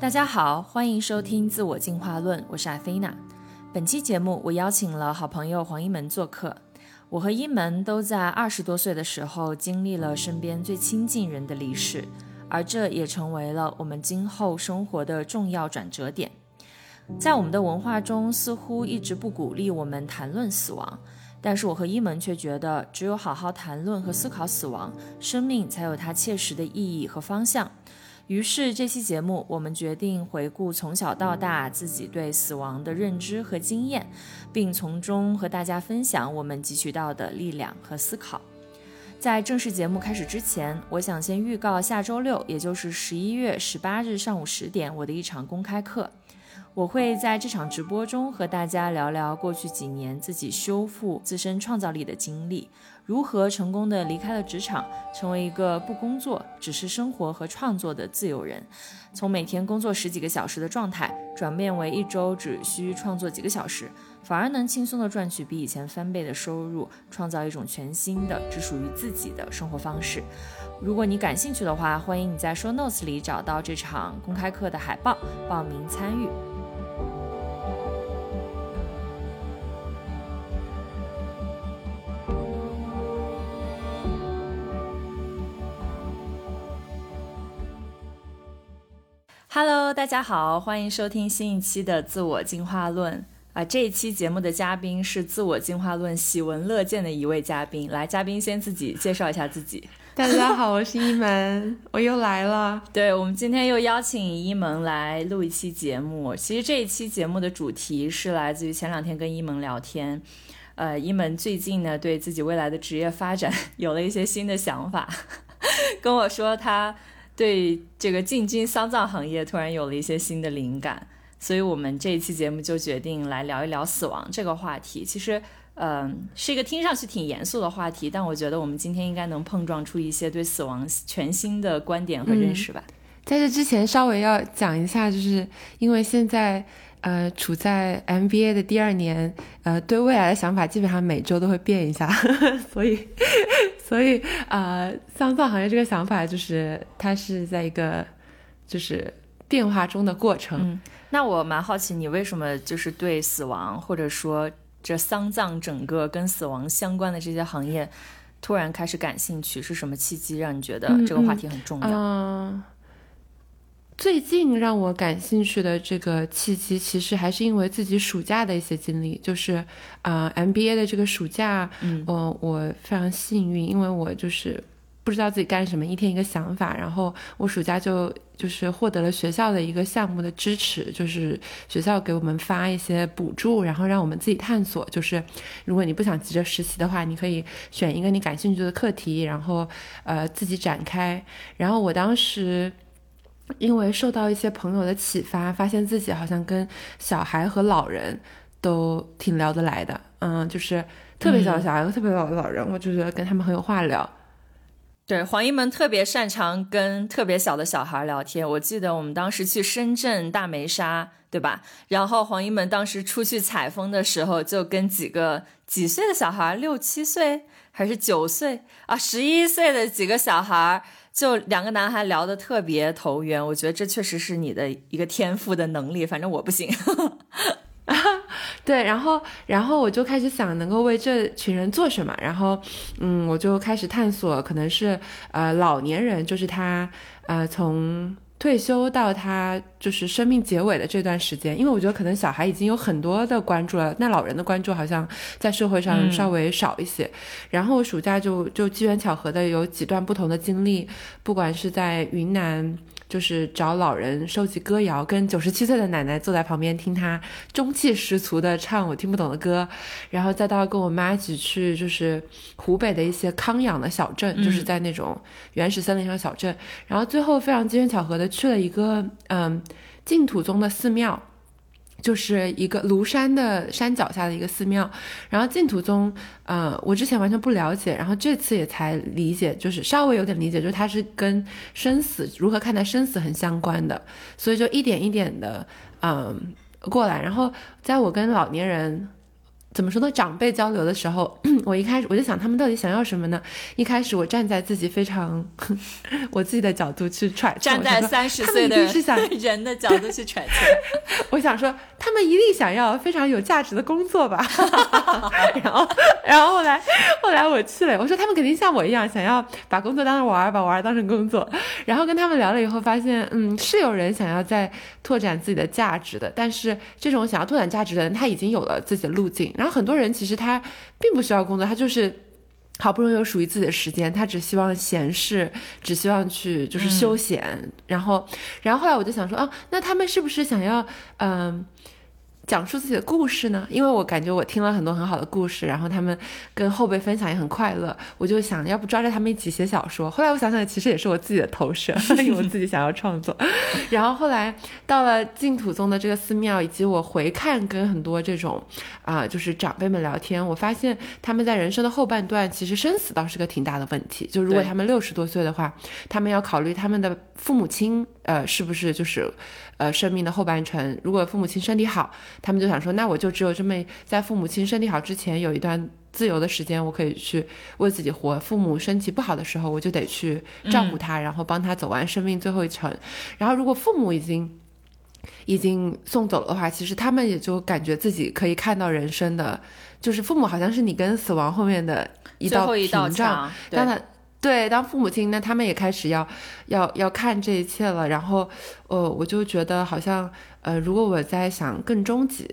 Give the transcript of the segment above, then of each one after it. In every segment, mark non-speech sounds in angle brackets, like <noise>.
大家好，欢迎收听《自我进化论》，我是艾菲娜。本期节目我邀请了好朋友黄一门做客。我和一门都在二十多岁的时候经历了身边最亲近人的离世，而这也成为了我们今后生活的重要转折点。在我们的文化中，似乎一直不鼓励我们谈论死亡，但是我和一门却觉得，只有好好谈论和思考死亡，生命才有它切实的意义和方向。于是这期节目，我们决定回顾从小到大自己对死亡的认知和经验，并从中和大家分享我们汲取到的力量和思考。在正式节目开始之前，我想先预告下周六，也就是十一月十八日上午十点，我的一场公开课。我会在这场直播中和大家聊聊过去几年自己修复自身创造力的经历，如何成功的离开了职场，成为一个不工作只是生活和创作的自由人，从每天工作十几个小时的状态，转变为一周只需创作几个小时，反而能轻松的赚取比以前翻倍的收入，创造一种全新的只属于自己的生活方式。如果你感兴趣的话，欢迎你在 Show Notes 里找到这场公开课的海报，报名参与。Hello，大家好，欢迎收听新一期的自我进化论啊！这一期节目的嘉宾是自我进化论喜闻乐见的一位嘉宾。来，嘉宾先自己介绍一下自己。大家好，我是一门，我又来了。<laughs> 对我们今天又邀请一门来录一期节目。其实这一期节目的主题是来自于前两天跟一门聊天，呃，一门最近呢对自己未来的职业发展 <laughs> 有了一些新的想法，跟我说他。对这个进军丧葬行业突然有了一些新的灵感，所以我们这一期节目就决定来聊一聊死亡这个话题。其实，嗯，是一个听上去挺严肃的话题，但我觉得我们今天应该能碰撞出一些对死亡全新的观点和认识吧。在这之前，稍微要讲一下，就是因为现在。呃，处在 MBA 的第二年，呃，对未来的想法基本上每周都会变一下，<laughs> 所以，所以啊，丧葬行业这个想法就是它是在一个就是变化中的过程。嗯，那我蛮好奇，你为什么就是对死亡或者说这丧葬整个跟死亡相关的这些行业突然开始感兴趣？是什么契机让你觉得这个话题很重要？最近让我感兴趣的这个契机，其实还是因为自己暑假的一些经历。就是，啊，MBA 的这个暑假，嗯，我非常幸运，因为我就是不知道自己干什么，一天一个想法，然后我暑假就就是获得了学校的一个项目的支持，就是学校给我们发一些补助，然后让我们自己探索。就是如果你不想急着实习的话，你可以选一个你感兴趣的课题，然后呃自己展开。然后我当时。因为受到一些朋友的启发，发现自己好像跟小孩和老人都挺聊得来的，嗯，就是特别小的小孩和特别老的老人，我就觉得跟他们很有话聊。对，黄一门特别擅长跟特别小的小孩聊天。我记得我们当时去深圳大梅沙，对吧？然后黄一门当时出去采风的时候，就跟几个几岁的小孩，六七岁还是九岁啊，十一岁的几个小孩。就两个男孩聊得特别投缘，我觉得这确实是你的一个天赋的能力，反正我不行。<laughs> 对，然后，然后我就开始想能够为这群人做什么，然后，嗯，我就开始探索，可能是呃老年人，就是他呃从。退休到他就是生命结尾的这段时间，因为我觉得可能小孩已经有很多的关注了，那老人的关注好像在社会上稍微少一些。然后暑假就就机缘巧合的有几段不同的经历，不管是在云南。就是找老人收集歌谣，跟九十七岁的奶奶坐在旁边听她中气十足的唱我听不懂的歌，然后再到跟我妈一起去，就是湖北的一些康养的小镇，就是在那种原始森林上小镇，然后最后非常机缘巧合的去了一个嗯净土宗的寺庙。就是一个庐山的山脚下的一个寺庙，然后净土宗，呃，我之前完全不了解，然后这次也才理解，就是稍微有点理解，就是它是跟生死如何看待生死很相关的，所以就一点一点的，嗯，过来，然后在我跟老年人怎么说呢？长辈交流的时候，<clears throat> 我一开始我就想他们到底想要什么呢？一开始我站在自己非常 <laughs> 我自己的角度去揣测，站在三十岁的 <laughs> 人的角度去揣测，<laughs> 我想说他们一定想要非常有价值的工作吧。然后，然后后来后来我去了，我说他们肯定像我一样想要把工作当成玩儿，把玩儿当成工作。然后跟他们聊了以后，发现嗯，是有人想要在拓展自己的价值的，但是这种想要拓展价值的人，他已经有了自己的路径。然后很多人其实他并不需要工作，他就是好不容易有属于自己的时间，他只希望闲适，只希望去就是休闲。然后，然后后来我就想说，啊，那他们是不是想要嗯？讲述自己的故事呢？因为我感觉我听了很多很好的故事，然后他们跟后辈分享也很快乐，我就想要不抓着他们一起写小说。后来我想想，其实也是我自己的投射，<laughs> 因为我自己想要创作。<laughs> 然后后来到了净土宗的这个寺庙，以及我回看跟很多这种啊，就是长辈们聊天，我发现他们在人生的后半段，其实生死倒是个挺大的问题。就如果他们六十多岁的话，他们要考虑他们的父母亲，呃，是不是就是。呃，生命的后半程，如果父母亲身体好，他们就想说，那我就只有这么在父母亲身体好之前有一段自由的时间，我可以去为自己活。父母身体不好的时候，我就得去照顾他，然后帮他走完生命最后一程。然后，如果父母已经已经送走了的话，其实他们也就感觉自己可以看到人生的，就是父母好像是你跟死亡后面的一道屏障，当然。对，当父母亲，那他们也开始要，要要看这一切了。然后，呃，我就觉得好像，呃，如果我在想更终极、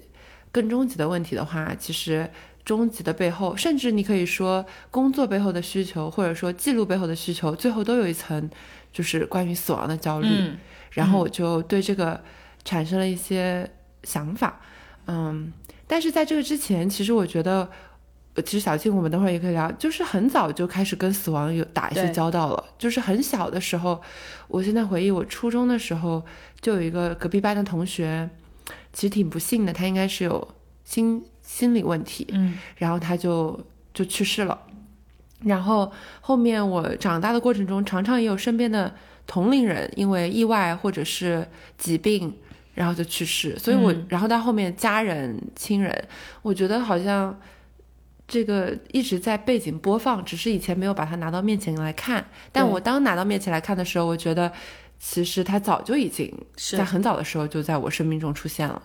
更终极的问题的话，其实终极的背后，甚至你可以说工作背后的需求，或者说记录背后的需求，最后都有一层，就是关于死亡的焦虑。然后我就对这个产生了一些想法，嗯，但是在这个之前，其实我觉得。其实小庆，我们等会儿也可以聊。就是很早就开始跟死亡有打一些交道了。就是很小的时候，我现在回忆，我初中的时候就有一个隔壁班的同学，其实挺不幸的，他应该是有心心理问题，嗯，然后他就就去世了。然后后面我长大的过程中，常常也有身边的同龄人因为意外或者是疾病，然后就去世。所以我然后到后面家人亲人，我觉得好像。这个一直在背景播放，只是以前没有把它拿到面前来看。但我当拿到面前来看的时候，我觉得其实它早就已经在很早的时候就在我生命中出现了。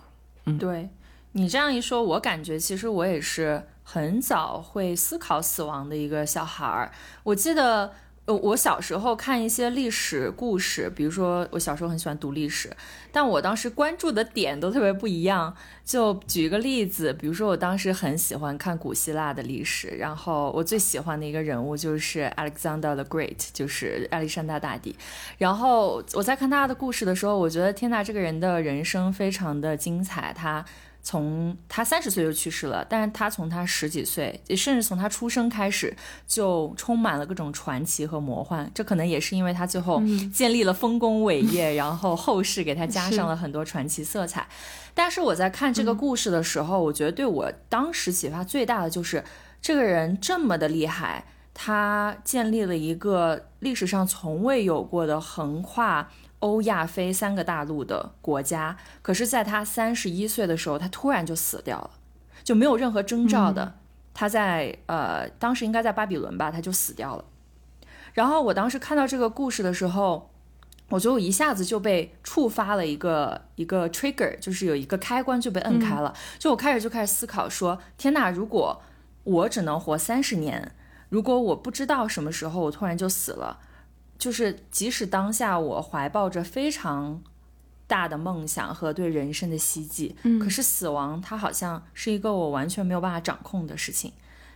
嗯，对你这样一说，我感觉其实我也是很早会思考死亡的一个小孩儿。我记得。呃，我小时候看一些历史故事，比如说我小时候很喜欢读历史，但我当时关注的点都特别不一样。就举一个例子，比如说我当时很喜欢看古希腊的历史，然后我最喜欢的一个人物就是 Alexander the Great，就是亚历山大大帝。然后我在看他的故事的时候，我觉得天呐，这个人的人生非常的精彩，他。从他三十岁就去世了，但是他从他十几岁，甚至从他出生开始，就充满了各种传奇和魔幻。这可能也是因为他最后建立了丰功伟业，然后后世给他加上了很多传奇色彩。但是我在看这个故事的时候，我觉得对我当时启发最大的就是，这个人这么的厉害，他建立了一个历史上从未有过的横跨。欧亚非三个大陆的国家，可是，在他三十一岁的时候，他突然就死掉了，就没有任何征兆的。他在呃，当时应该在巴比伦吧，他就死掉了。然后我当时看到这个故事的时候，我觉得我一下子就被触发了一个一个 trigger，就是有一个开关就被摁开了。就我开始就开始思考说：天呐，如果我只能活三十年，如果我不知道什么时候我突然就死了。就是即使当下我怀抱着非常大的梦想和对人生的希冀，嗯，可是死亡它好像是一个我完全没有办法掌控的事情，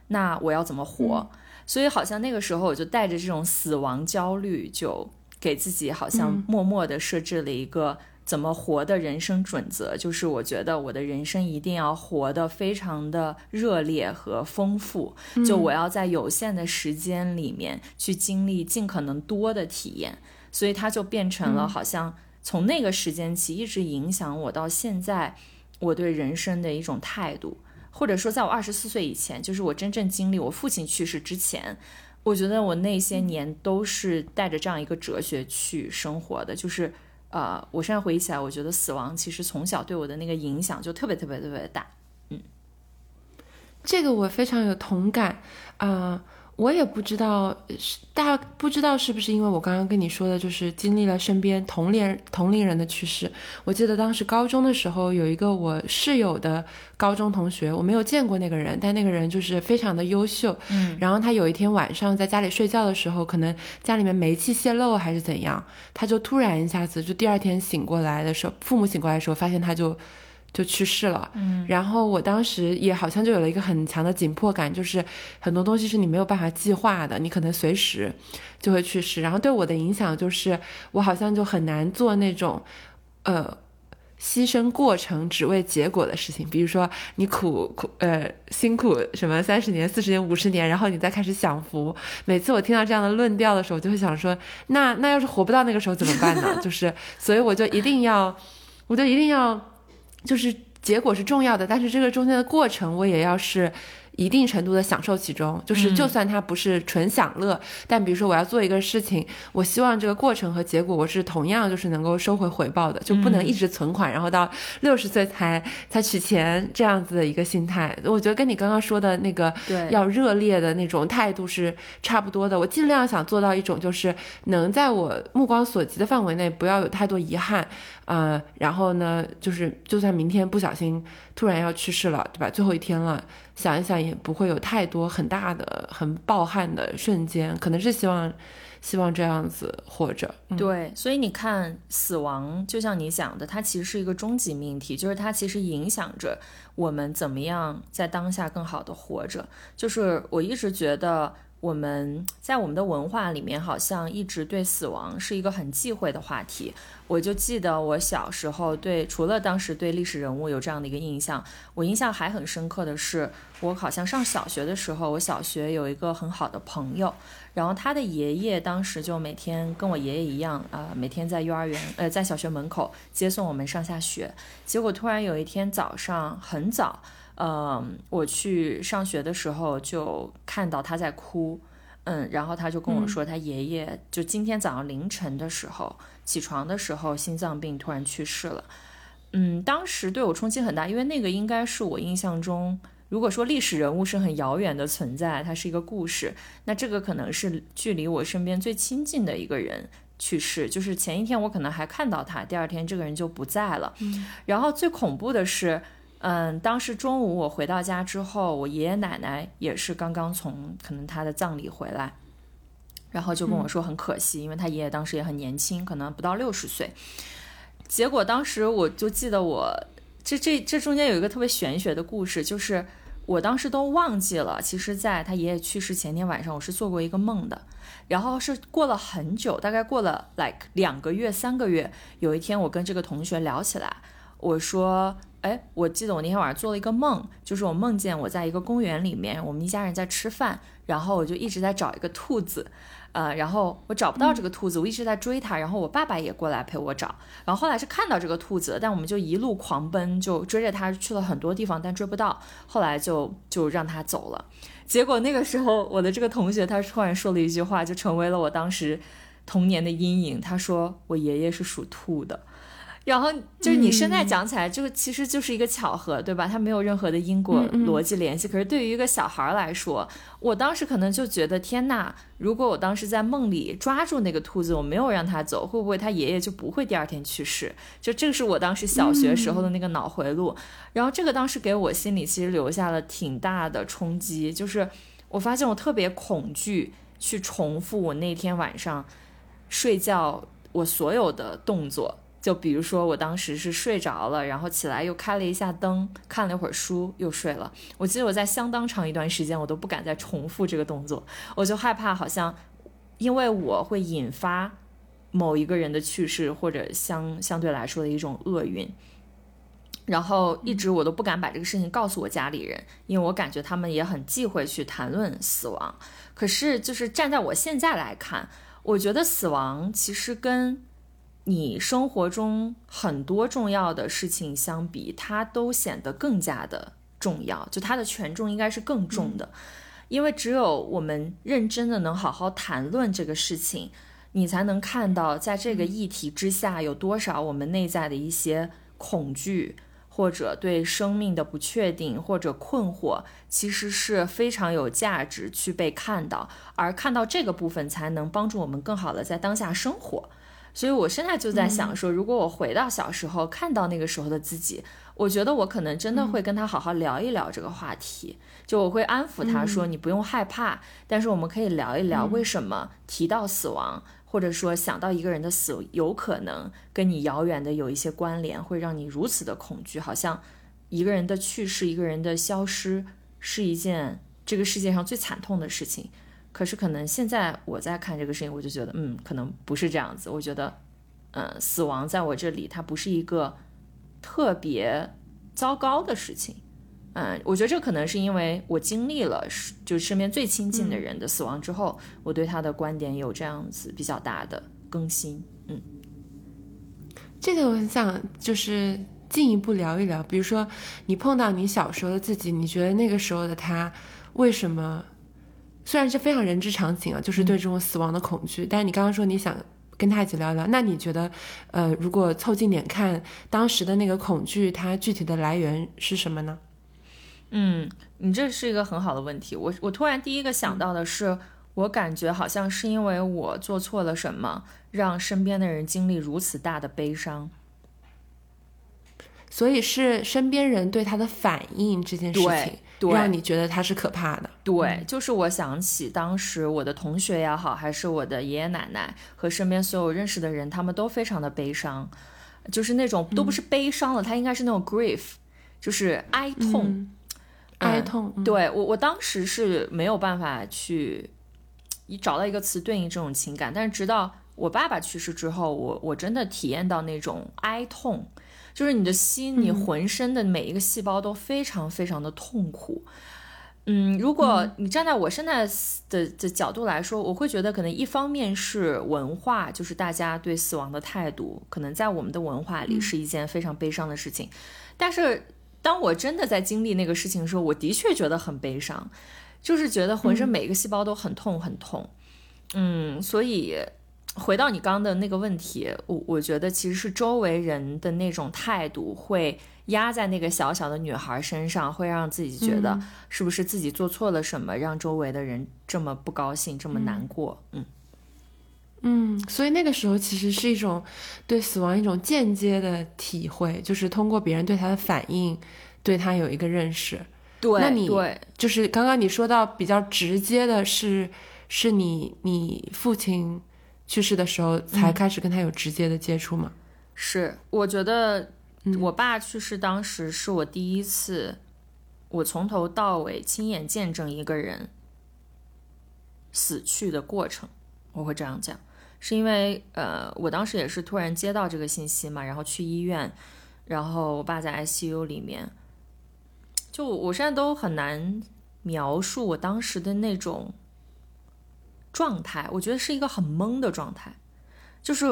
那我要怎么活？所以好像那个时候我就带着这种死亡焦虑，就给自己好像默默的设置了一个。怎么活的人生准则，就是我觉得我的人生一定要活得非常的热烈和丰富，就我要在有限的时间里面去经历尽可能多的体验，所以它就变成了好像从那个时间起一直影响我到现在我对人生的一种态度，或者说在我二十四岁以前，就是我真正经历我父亲去世之前，我觉得我那些年都是带着这样一个哲学去生活的，就是。呃，我现在回忆起来，我觉得死亡其实从小对我的那个影响就特别特别特别的大。嗯，这个我非常有同感啊。我也不知道，是大不知道是不是因为我刚刚跟你说的，就是经历了身边同龄同龄人的去世。我记得当时高中的时候，有一个我室友的高中同学，我没有见过那个人，但那个人就是非常的优秀。嗯，然后他有一天晚上在家里睡觉的时候，可能家里面煤气泄漏还是怎样，他就突然一下子，就第二天醒过来的时候，父母醒过来的时候，发现他就。就去世了，嗯，然后我当时也好像就有了一个很强的紧迫感，就是很多东西是你没有办法计划的，你可能随时就会去世。然后对我的影响就是，我好像就很难做那种，呃，牺牲过程只为结果的事情。比如说你苦苦呃辛苦什么三十年、四十年、五十年，然后你再开始享福。每次我听到这样的论调的时候，我就会想说，那那要是活不到那个时候怎么办呢？就是，所以我就一定要，我就一定要。就是结果是重要的，但是这个中间的过程我也要是。一定程度的享受其中，就是就算它不是纯享乐，但比如说我要做一个事情，我希望这个过程和结果我是同样就是能够收回回报的，就不能一直存款，然后到六十岁才才取钱这样子的一个心态。我觉得跟你刚刚说的那个要热烈的那种态度是差不多的。我尽量想做到一种就是能在我目光所及的范围内不要有太多遗憾，呃，然后呢，就是就算明天不小心突然要去世了，对吧？最后一天了。想一想也不会有太多很大的、很暴汗的瞬间，可能是希望，希望这样子活着。对，所以你看，死亡就像你讲的，它其实是一个终极命题，就是它其实影响着我们怎么样在当下更好的活着。就是我一直觉得。我们在我们的文化里面，好像一直对死亡是一个很忌讳的话题。我就记得我小时候对，除了当时对历史人物有这样的一个印象，我印象还很深刻的是，我好像上小学的时候，我小学有一个很好的朋友，然后他的爷爷当时就每天跟我爷爷一样啊，每天在幼儿园呃在小学门口接送我们上下学。结果突然有一天早上很早。嗯，我去上学的时候就看到他在哭，嗯，然后他就跟我说，他爷爷就今天早上凌晨的时候起床的时候心脏病突然去世了，嗯，当时对我冲击很大，因为那个应该是我印象中，如果说历史人物是很遥远的存在，它是一个故事，那这个可能是距离我身边最亲近的一个人去世，就是前一天我可能还看到他，第二天这个人就不在了，然后最恐怖的是。嗯，当时中午我回到家之后，我爷爷奶奶也是刚刚从可能他的葬礼回来，然后就跟我说很可惜，因为他爷爷当时也很年轻，可能不到六十岁。结果当时我就记得我这这这中间有一个特别玄学的故事，就是我当时都忘记了，其实在他爷爷去世前天晚上，我是做过一个梦的，然后是过了很久，大概过了 like 两个月三个月，有一天我跟这个同学聊起来，我说。哎，我记得我那天晚上做了一个梦，就是我梦见我在一个公园里面，我们一家人在吃饭，然后我就一直在找一个兔子，呃，然后我找不到这个兔子，我一直在追它，然后我爸爸也过来陪我找，然后后来是看到这个兔子，但我们就一路狂奔，就追着它去了很多地方，但追不到，后来就就让它走了。结果那个时候，我的这个同学他突然说了一句话，就成为了我当时童年的阴影。他说我爷爷是属兔的。然后就是你现在讲起来，就其实就是一个巧合，对吧？它没有任何的因果逻辑联系。可是对于一个小孩来说，我当时可能就觉得，天呐，如果我当时在梦里抓住那个兔子，我没有让它走，会不会他爷爷就不会第二天去世？就这个是我当时小学时候的那个脑回路。然后这个当时给我心里其实留下了挺大的冲击，就是我发现我特别恐惧去重复我那天晚上睡觉我所有的动作。就比如说，我当时是睡着了，然后起来又开了一下灯，看了一会儿书，又睡了。我记得我在相当长一段时间，我都不敢再重复这个动作，我就害怕好像，因为我会引发某一个人的去世，或者相相对来说的一种厄运。然后一直我都不敢把这个事情告诉我家里人，因为我感觉他们也很忌讳去谈论死亡。可是就是站在我现在来看，我觉得死亡其实跟你生活中很多重要的事情相比，它都显得更加的重要，就它的权重应该是更重的，因为只有我们认真的能好好谈论这个事情，你才能看到在这个议题之下有多少我们内在的一些恐惧。或者对生命的不确定或者困惑，其实是非常有价值去被看到，而看到这个部分才能帮助我们更好的在当下生活。所以我现在就在想说，如果我回到小时候看到那个时候的自己，我觉得我可能真的会跟他好好聊一聊这个话题，就我会安抚他说你不用害怕，但是我们可以聊一聊为什么提到死亡。或者说想到一个人的死，有可能跟你遥远的有一些关联，会让你如此的恐惧，好像一个人的去世，一个人的消失是一件这个世界上最惨痛的事情。可是可能现在我在看这个事情，我就觉得，嗯，可能不是这样子。我觉得，嗯，死亡在我这里，它不是一个特别糟糕的事情。嗯，我觉得这可能是因为我经历了，就身边最亲近的人的死亡之后，我对他的观点有这样子比较大的更新。嗯，这个我很想就是进一步聊一聊，比如说你碰到你小时候的自己，你觉得那个时候的他为什么？虽然是非常人之常情啊，就是对这种死亡的恐惧，但是你刚刚说你想跟他一起聊聊，那你觉得，呃，如果凑近点看当时的那个恐惧，它具体的来源是什么呢？嗯，你这是一个很好的问题。我我突然第一个想到的是，我感觉好像是因为我做错了什么，让身边的人经历如此大的悲伤，所以是身边人对他的反应这件事情，让你觉得他是可怕的。对，就是我想起当时我的同学也好，还是我的爷爷奶奶和身边所有认识的人，他们都非常的悲伤，就是那种都不是悲伤了，他应该是那种 grief，就是哀痛。哀痛，对我我当时是没有办法去，你找到一个词对应这种情感，但是直到我爸爸去世之后，我我真的体验到那种哀痛，就是你的心，你浑身的每一个细胞都非常非常的痛苦。嗯，如果你站在我现在的的角度来说，我会觉得可能一方面是文化，就是大家对死亡的态度，可能在我们的文化里是一件非常悲伤的事情，但是。当我真的在经历那个事情的时候，我的确觉得很悲伤，就是觉得浑身每一个细胞都很痛很痛。嗯，所以回到你刚刚的那个问题，我我觉得其实是周围人的那种态度会压在那个小小的女孩身上，会让自己觉得是不是自己做错了什么，让周围的人这么不高兴，这么难过。嗯嗯，所以那个时候其实是一种对死亡一种间接的体会，就是通过别人对他的反应。对他有一个认识，对，那你对，就是刚刚你说到比较直接的是，是你你父亲去世的时候才开始跟他有直接的接触吗？是，我觉得我爸去世当时是我第一次，我从头到尾亲眼见证一个人死去的过程，我会这样讲，是因为呃，我当时也是突然接到这个信息嘛，然后去医院，然后我爸在 ICU 里面。就我现在都很难描述我当时的那种状态，我觉得是一个很懵的状态，就是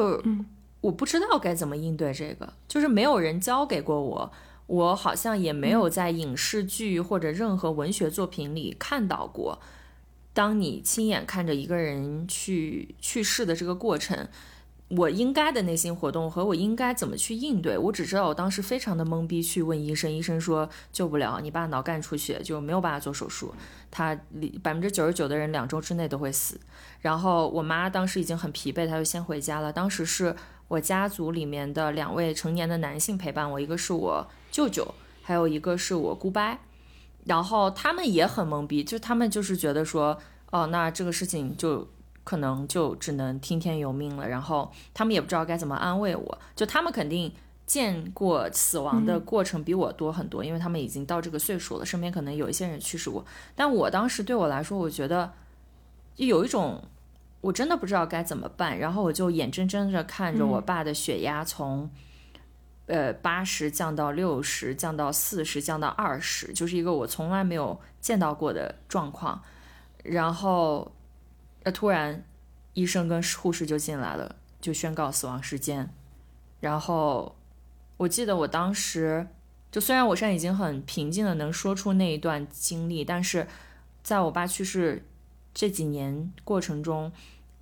我不知道该怎么应对这个，就是没有人教给过我，我好像也没有在影视剧或者任何文学作品里看到过，当你亲眼看着一个人去去世的这个过程。我应该的内心活动和我应该怎么去应对，我只知道我当时非常的懵逼，去问医生，医生说救不了，你爸脑干出血，就没有办法做手术，他百分之九十九的人两周之内都会死。然后我妈当时已经很疲惫，她就先回家了。当时是我家族里面的两位成年的男性陪伴我，一个是我舅舅，还有一个是我姑伯，然后他们也很懵逼，就他们就是觉得说，哦，那这个事情就。可能就只能听天由命了，然后他们也不知道该怎么安慰我，就他们肯定见过死亡的过程比我多很多，因为他们已经到这个岁数了，身边可能有一些人去世过。但我当时对我来说，我觉得有一种我真的不知道该怎么办，然后我就眼睁睁的看着我爸的血压从呃八十降到六十，降到四十，降到二十，就是一个我从来没有见到过的状况，然后。那突然，医生跟护士就进来了，就宣告死亡时间。然后，我记得我当时，就虽然我现在已经很平静的能说出那一段经历，但是在我爸去世这几年过程中，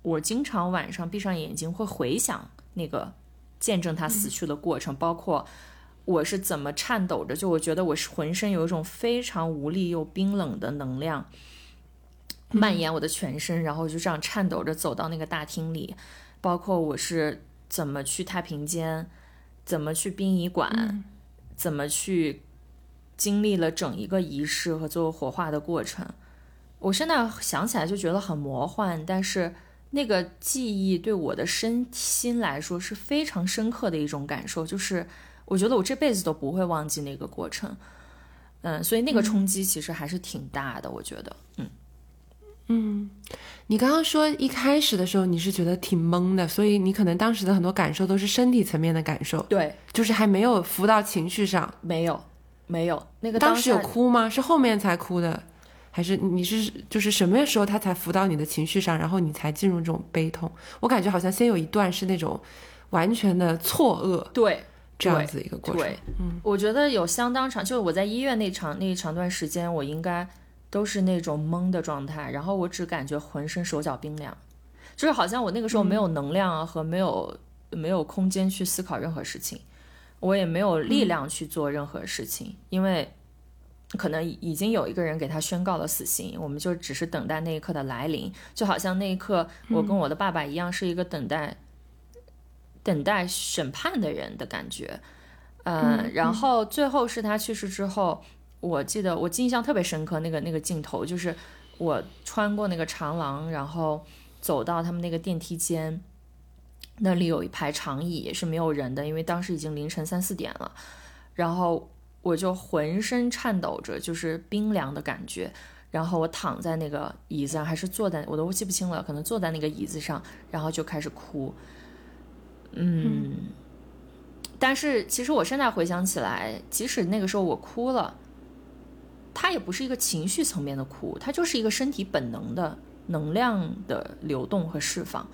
我经常晚上闭上眼睛会回想那个见证他死去的过程，包括我是怎么颤抖着，就我觉得我是浑身有一种非常无力又冰冷的能量蔓延我的全身，然后就这样颤抖着走到那个大厅里，包括我是怎么去太平间，怎么去殡仪馆，怎么去经历了整一个仪式和最后火化的过程。我现在想起来就觉得很魔幻，但是那个记忆对我的身心来说是非常深刻的一种感受，就是我觉得我这辈子都不会忘记那个过程。嗯，所以那个冲击其实还是挺大的，我觉得。嗯嗯，你刚刚说一开始的时候你是觉得挺懵的，所以你可能当时的很多感受都是身体层面的感受，对，就是还没有浮到情绪上。没有，没有那个当时有哭吗？是后面才哭的，还是你是就是什么时候他才浮到你的情绪上，然后你才进入这种悲痛？我感觉好像先有一段是那种完全的错愕对这样子一个过程。对，嗯，我觉得有相当长，就是我在医院那长那一长段时间，我应该都是那种懵的状态，然后我只感觉浑身手脚冰凉，就是好像我那个时候没有能量啊和没有没有空间去思考任何事情，我也没有力量去做任何事情，因为可能已经有一个人给他宣告了死刑，我们就只是等待那一刻的来临，就好像那一刻我跟我的爸爸一样，是一个等待。等待审判的人的感觉，嗯，然后最后是他去世之后，我记得我印象特别深刻，那个那个镜头就是我穿过那个长廊，然后走到他们那个电梯间，那里有一排长椅是没有人的，因为当时已经凌晨三四点了，然后我就浑身颤抖着，就是冰凉的感觉，然后我躺在那个椅子上，还是坐在我都记不清了，可能坐在那个椅子上，然后就开始哭。嗯，但是其实我现在回想起来，即使那个时候我哭了，它也不是一个情绪层面的哭，它就是一个身体本能的能量的流动和释放。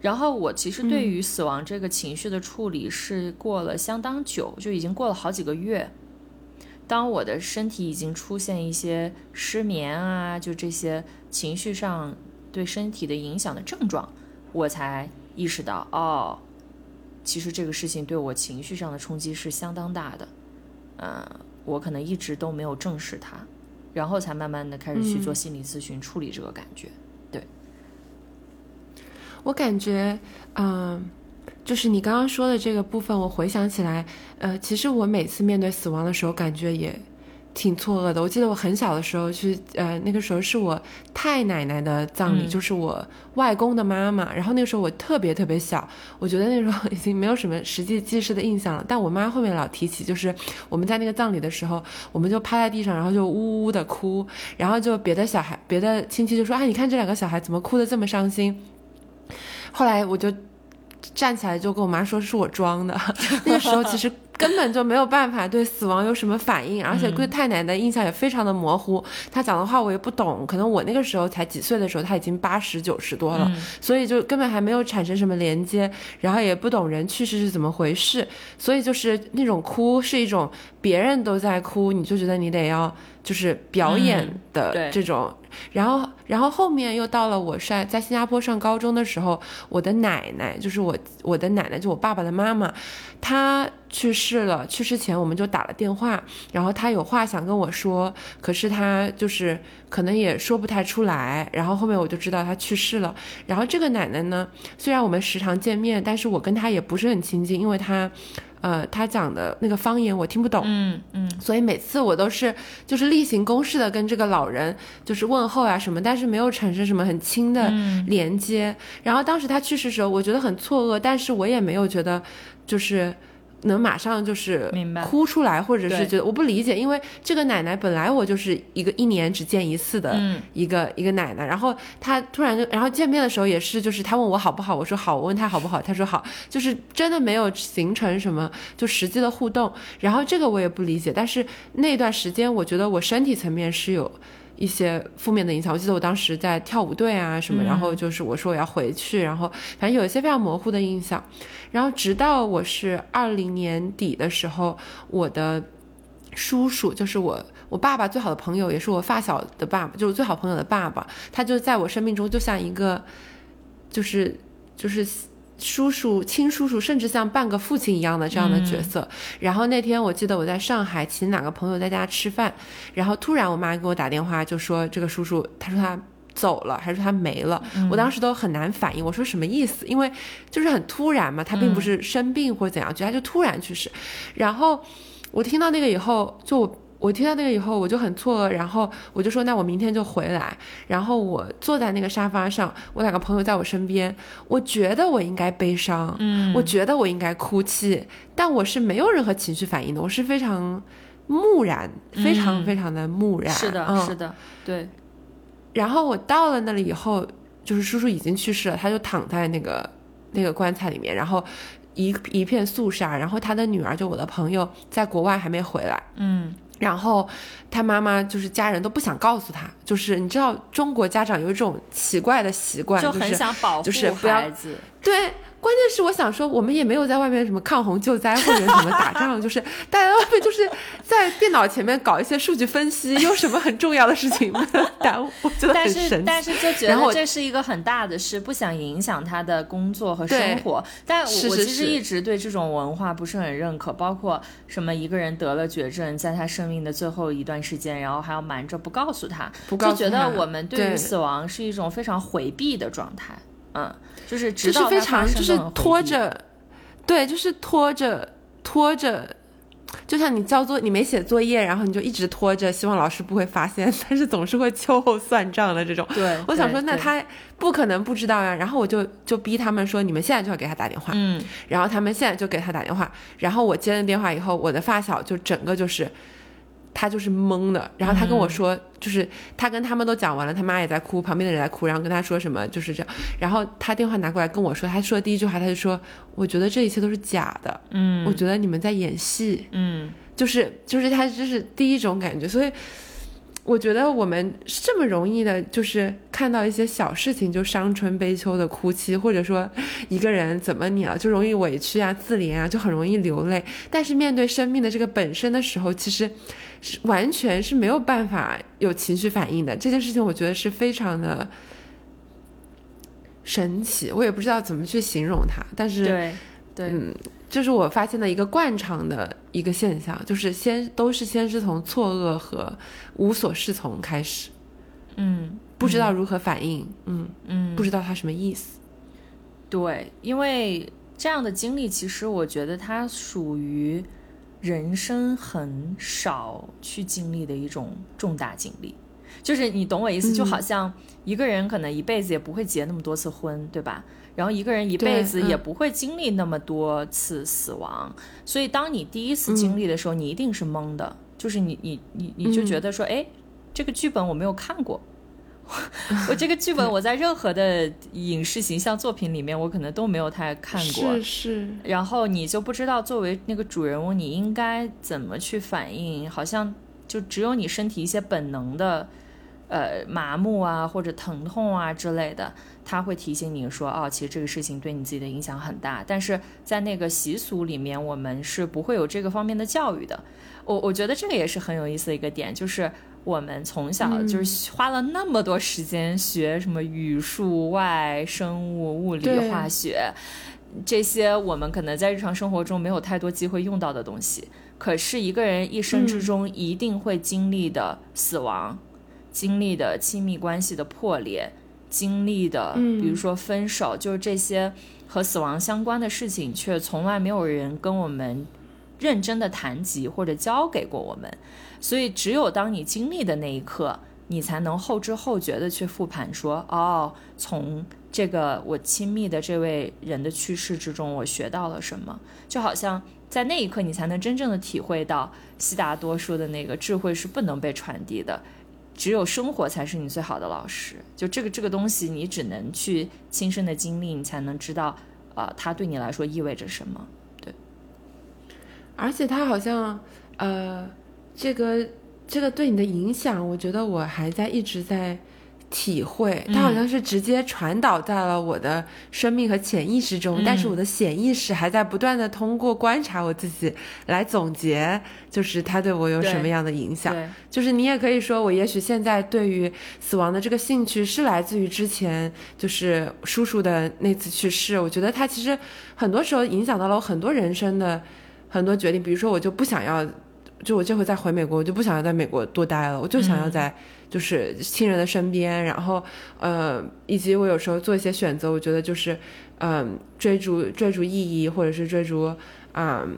然后我其实对于死亡这个情绪的处理是过了相当久，就已经过了好几个月。当我的身体已经出现一些失眠啊，就这些情绪上对身体的影响的症状，我才意识到哦。其实这个事情对我情绪上的冲击是相当大的，呃，我可能一直都没有正视它，然后才慢慢的开始去做心理咨询，处理这个感觉。对，我感觉，嗯、就是你刚刚说的这个部分，我回想起来，呃，其实我每次面对死亡的时候，感觉也挺错愕的。我记得我很小的时候去，呃，那个时候是我太奶奶的葬礼，嗯就是我外公的妈妈。然后那个时候我特别特别小，我觉得那时候已经没有什么实际记事的印象了。但我妈后面老提起，就是我们在那个葬礼的时候，我们就趴在地上，然后就呜呜的哭，然后就别的小孩、别的亲戚就说：“啊，你看这两个小孩怎么哭得这么伤心？”后来我就站起来就跟我妈说是我装的，<laughs> 那个时候其实根本就没有办法对死亡有什么反应，而且对太奶的印象也非常的模糊，他讲的话我也不懂，可能我那个时候才几岁的时候，他已经八十九十多了，所以就根本还没有产生什么连接，然后也不懂人去世是怎么回事，所以就是那种哭是一种别人都在哭，你就觉得你得要就是表演的这种。然后，然后后面又到了我在在新加坡上高中的时候，我的奶奶就是我我的奶奶，就我爸爸的妈妈，她去世了。去世前我们就打了电话，然后她有话想跟我说，可是她就是可能也说不太出来。然后后面我就知道她去世了。然后这个奶奶呢，虽然我们时常见面，但是我跟她也不是很亲近，因为她。呃，他讲的那个方言我听不懂，嗯嗯，所以每次我都是就是例行公事的跟这个老人就是问候啊什么，但是没有产生什么很亲的连接。然后当时他去世的时候，我觉得很错愕，但是我也没有觉得就是能马上就是明白哭出来，或者是觉得我不理解，因为这个奶奶本来我就是一个一年只见一次的嗯一个、一个奶奶，然后她突然就，然后见面的时候也是，就是她问我好不好，我说好，我问她好不好，她说好，就是真的没有形成什么就实际的互动，然后这个我也不理解，但是那段时间我觉得我身体层面是有。一些负面的影响，我记得我当时在跳舞队啊什么，然后就是我说我要回去，然后反正有一些非常模糊的印象，然后直到我是二零年底的时候，我的叔叔就是我我爸爸最好的朋友，也是我发小的爸爸，就是最好朋友的爸爸，他就在我生命中就像一个，就是就是叔叔、亲叔叔，甚至像半个父亲一样的这样的角色。然后那天我记得我在上海请哪个朋友在家吃饭，然后突然我妈给我打电话，就说这个叔叔，他说他走了，还是他没了。我当时都很难反应，我说什么意思？因为就是很突然嘛，他并不是生病或者怎样，就他就突然去世。然后我听到那个以后，就。我听到那个以后，我就很错愕，然后我就说，那我明天就回来。然后我坐在那个沙发上，我两个朋友在我身边，我觉得我应该悲伤，嗯，我觉得我应该哭泣，但我是没有任何情绪反应的，我是非常木然，非常非常的木然。是的，是的，对。然后我到了那里以后，就是叔叔已经去世了，他就躺在那个那个棺材里面，然后一一片肃杀，然后他的女儿就我的朋友在国外还没回来，嗯。然后他妈妈就是家人都不想告诉他，就是你知道中国家长有一种奇怪的习惯，就很想保护孩子，对。关键是我想说，我们也没有在外面什么抗洪救灾或者什么打仗，就是 <laughs> 大家在外面就是在电脑前面搞一些数据分析，有什么很重要的事情吗？<laughs> 耽误，我觉得很神奇。但是但是就觉得这是一个很大的事，不想影响他的工作和生活。但我其实一直对这种文化不是很认可，包括什么一个人得了绝症，在他生命的最后一段时间，然后还要瞒着不告诉他，就觉得我们对于死亡是一种非常回避的状态。嗯，就是就是非常就是拖着，对，就是拖着拖着，就像你交作你没写作业，然后你就一直拖着，希望老师不会发现，<laughs> 但是总是会秋后算账的这种。对，我想说，那他不可能不知道呀。然后我就就逼他们说，你们现在就要给他打电话。嗯，然后他们现在就给他打电话。然后我接了电话以后，我的发小就整个就是。他就是懵的，然后他跟我说，就是他跟他们都讲完了，他妈也在哭，旁边的人在哭，然后跟他说什么，就是这样。然后他电话拿过来跟我说，他说的第一句话，他就说：“我觉得这一切都是假的，嗯，我觉得你们在演戏，嗯，就是就是他这是第一种感觉，所以我觉得我们是这么容易的，就是看到一些小事情就伤春悲秋的哭泣，或者说一个人怎么你了，就容易委屈啊、自怜啊，就很容易流泪。但是面对生命的这个本身的时候，其实。是完全是没有办法有情绪反应的这件事情，我觉得是非常的神奇，我也不知道怎么去形容它。但是，对，对，嗯，这是我发现的一个惯常的一个现象，就是先都是先是从错愕和无所适从开始，嗯，不知道如何反应，嗯嗯，不知道它什么意思。对，因为这样的经历，其实我觉得它属于。人生很少去经历的一种重大经历，就是你懂我意思，就好像一个人可能一辈子也不会结那么多次婚，对吧？然后一个人一辈子也不会经历那么多次死亡，所以当你第一次经历的时候，你一定是懵的，就是你你你你就觉得说，哎，这个剧本我没有看过。<laughs> 我这个剧本，我在任何的影视形象作品里面，我可能都没有太看过。是是。然后你就不知道作为那个主人翁，你应该怎么去反应？好像就只有你身体一些本能的，呃，麻木啊，或者疼痛啊之类的，他会提醒你说，哦，其实这个事情对你自己的影响很大。但是在那个习俗里面，我们是不会有这个方面的教育的。我我觉得这个也是很有意思的一个点，就是。我们从小就是花了那么多时间学什么语数外、生物、物理、化学，这些我们可能在日常生活中没有太多机会用到的东西。可是一个人一生之中一定会经历的死亡，经历的亲密关系的破裂，经历的比如说分手，就是这些和死亡相关的事情，却从来没有人跟我们认真的谈及或者教给过我们。所以，只有当你经历的那一刻，你才能后知后觉的去复盘，说：“哦，从这个我亲密的这位人的去世之中，我学到了什么？”就好像在那一刻，你才能真正的体会到悉达多说的那个智慧是不能被传递的，只有生活才是你最好的老师。就这个这个东西，你只能去亲身的经历，你才能知道，呃，它对你来说意味着什么。对，而且它好像，呃。这个这个对你的影响，我觉得我还在一直在体会，它好像是直接传导在了我的生命和潜意识中，但是我的潜意识还在不断的通过观察我自己来总结，就是它对我有什么样的影响。就是你也可以说，我也许现在对于死亡的这个兴趣是来自于之前就是叔叔的那次去世。我觉得他其实很多时候影响到了我很多人生的很多决定，比如说我就不想要，就我这回再回美国，我就不想要在美国多待了，我就想要在。就是亲人的身边，然后，呃，以及我有时候做一些选择，我觉得就是，嗯，追逐追逐意义，或者是追逐，啊，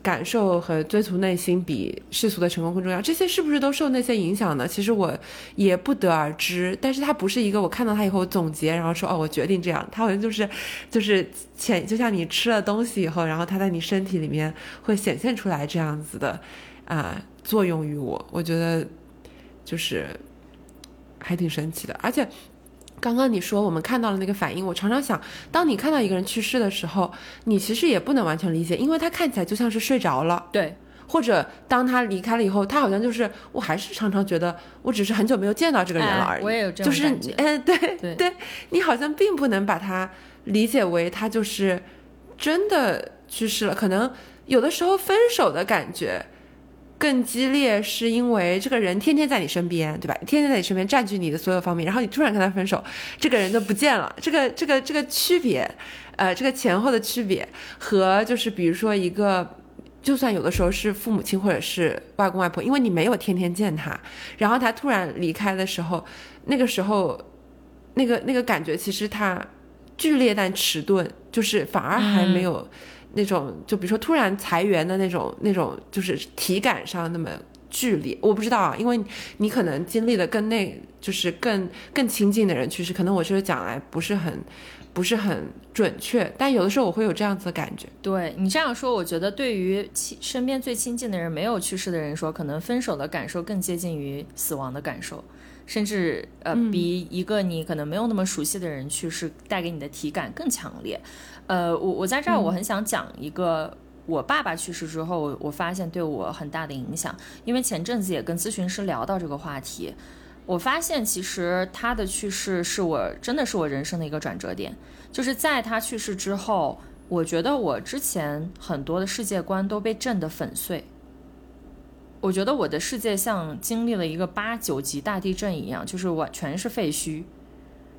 感受和追逐内心比世俗的成功更重要。这些是不是都受那些影响呢？其实我也不得而知。但是它不是一个我看到它以后总结，然后说哦，我决定这样。它好像就是，就是潜，就像你吃了东西以后，然后它在你身体里面会显现出来这样子的，啊，作用于我。我觉得，就是。还挺神奇的，而且刚刚你说我们看到了那个反应，我常常想，当你看到一个人去世的时候，你其实也不能完全理解，因为他看起来就像是睡着了，对，或者当他离开了以后，他好像就是，我还是常常觉得，我只是很久没有见到这个人了而已，我也有这种感觉，就是，<laughs> 嗯，对对对，你好像并不能把他理解为他就是真的去世了，可能有的时候分手的感觉。更激烈是因为这个人天天在你身边，对吧？天天在你身边占据你的所有方面，然后你突然跟他分手，这个人就不见了。这个这个这个区别，呃，这个前后的区别和就是比如说一个，就算有的时候是父母亲或者是外公外婆，因为你没有天天见他，然后他突然离开的时候，那个时候，那个那个感觉其实他剧烈但迟钝，就是反而还没有。那种就比如说突然裁员的那种那种就是体感上那么剧烈，我不知道啊，因为你可能经历的跟那就是更更亲近的人去世，可能我这个讲来不是很不是很准确，但有的时候我会有这样子的感觉。对你这样说，我觉得对于亲身边最亲近的人没有去世的人说，可能分手的感受更接近于死亡的感受，甚至呃比一个你可能没有那么熟悉的人去世带给你的体感更强烈。呃，我我在这儿，我很想讲一个我爸爸去世之后，我发现对我很大的影响。因为前阵子也跟咨询师聊到这个话题，我发现其实他的去世是我真的是我人生的一个转折点。就是在他去世之后，我觉得我之前很多的世界观都被震得粉碎。我觉得我的世界像经历了一个八九级大地震一样，就是我全是废墟。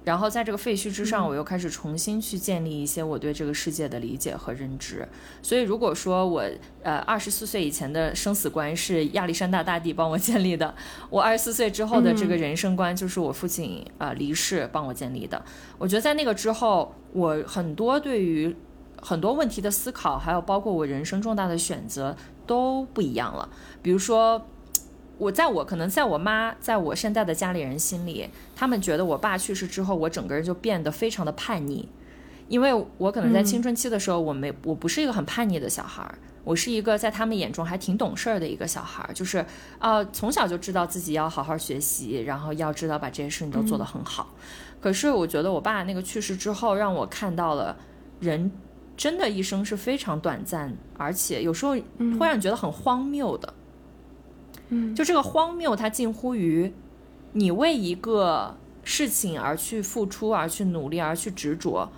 然后在这个废墟之上，我又开始重新去建立一些我对这个世界的理解和认知。所以，如果说我呃二十四岁以前的生死观是亚历山大大帝帮我建立的，我二十四岁之后的这个人生观就是我父亲呃离世帮我建立的。我觉得在那个之后，我很多对于很多问题的思考，还有包括我人生重大的选择都不一样了。比如说。我在我可能在我妈在我现在的家里人心里，他们觉得我爸去世之后，我整个人就变得非常的叛逆，因为我可能在青春期的时候，我没我不是一个很叛逆的小孩儿，我是一个在他们眼中还挺懂事儿的一个小孩儿，就是啊从小就知道自己要好好学习，然后要知道把这些事情都做得很好。可是我觉得我爸那个去世之后，让我看到了人真的一生是非常短暂，而且有时候会让你觉得很荒谬的。嗯，就这个荒谬，它近乎于你为一个事情而去付出，而去努力，而去执着，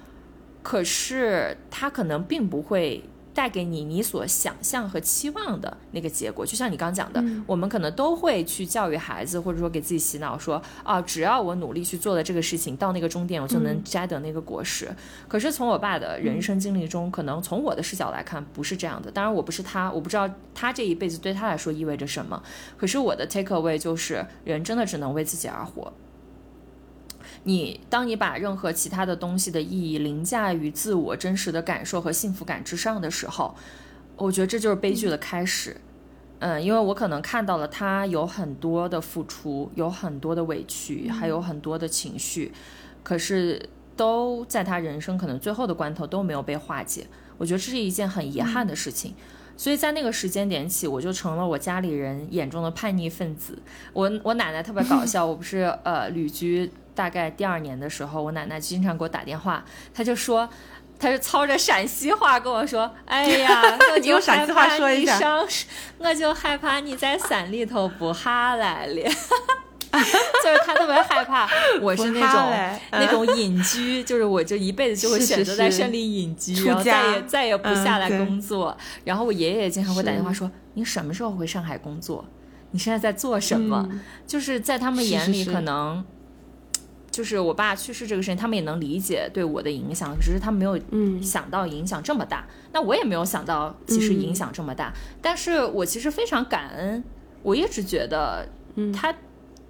可是它可能并不会。带给你你所想象和期望的那个结果，就像你刚讲的，我们可能都会去教育孩子，或者说给自己洗脑，说啊，只要我努力去做的这个事情，到那个终点我就能摘得那个果实。可是从我爸的人生经历中，可能从我的视角来看不是这样的。当然我不是他，我不知道他这一辈子对他来说意味着什么。可是我的 take away 就是，人真的只能为自己而活。你当你把任何其他的东西的意义凌驾于自我真实的感受和幸福感之上的时候，我觉得这就是悲剧的开始。嗯，因为我可能看到了他有很多的付出，有很多的委屈，还有很多的情绪，可是都在他人生可能最后的关头都没有被化解。我觉得这是一件很遗憾的事情。所以在那个时间点起，我就成了我家里人眼中的叛逆分子。我我奶奶特别搞笑，我不是呃旅居。大概第二年的时候，我奶奶经常给我打电话，她就说，她就操着陕西话跟我说：“哎呀，<laughs> 我就害怕你上，我就害怕你在山里头不下来了。<laughs> ”就是他特别害怕我是那种那种隐居，就是我就一辈子就会选择在是山里隐居，出然后再也再也不下来工作。然后我爷爷经常会打电话说：“你什么时候回上海工作？你现在在做什么？”嗯就是在他们眼里，可能就是我爸去世这个事情，他们也能理解对我的影响，只是他们没有嗯想到影响这么大。那我也没有想到，其实影响这么大。但是我其实非常感恩，我一直觉得嗯他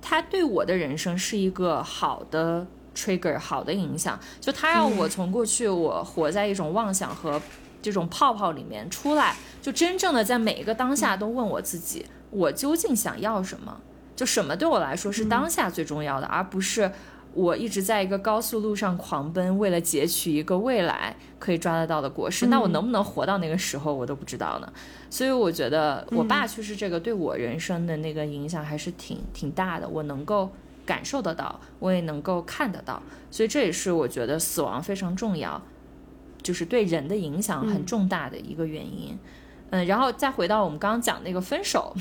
他对我的人生是一个好的 trigger，好的影响。就他让我从过去我活在一种妄想和这种泡泡里面出来，就真正的在每一个当下都问我自己，我究竟想要什么？就什么对我来说是当下最重要的，而不是我一直在一个高速路上狂奔，为了截取一个未来可以抓得到的果实。那我能不能活到那个时候，我都不知道呢。所以我觉得我爸去世这个对我人生的那个影响还是挺挺大的，我能够感受得到，我也能够看得到。所以这也是我觉得死亡非常重要，就是对人的影响很重大的一个原因。嗯，然后再回到我们刚刚讲那个分手，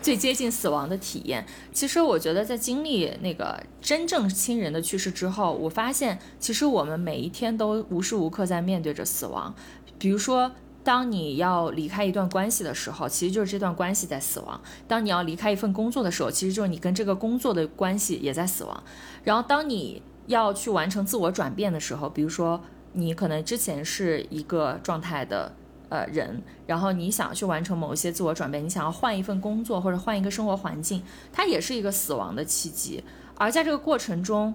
最接近死亡的体验。其实我觉得，在经历那个真正亲人的去世之后，我发现其实我们每一天都无时无刻在面对着死亡。比如说，当你要离开一段关系的时候，其实就是这段关系在死亡；当你要离开一份工作的时候，其实就是你跟这个工作的关系也在死亡。然后，当你要去完成自我转变的时候，比如说你可能之前是一个状态的。呃，人，然后你想去完成某一些自我转变，你想要换一份工作或者换一个生活环境，它也是一个死亡的契机。而在这个过程中，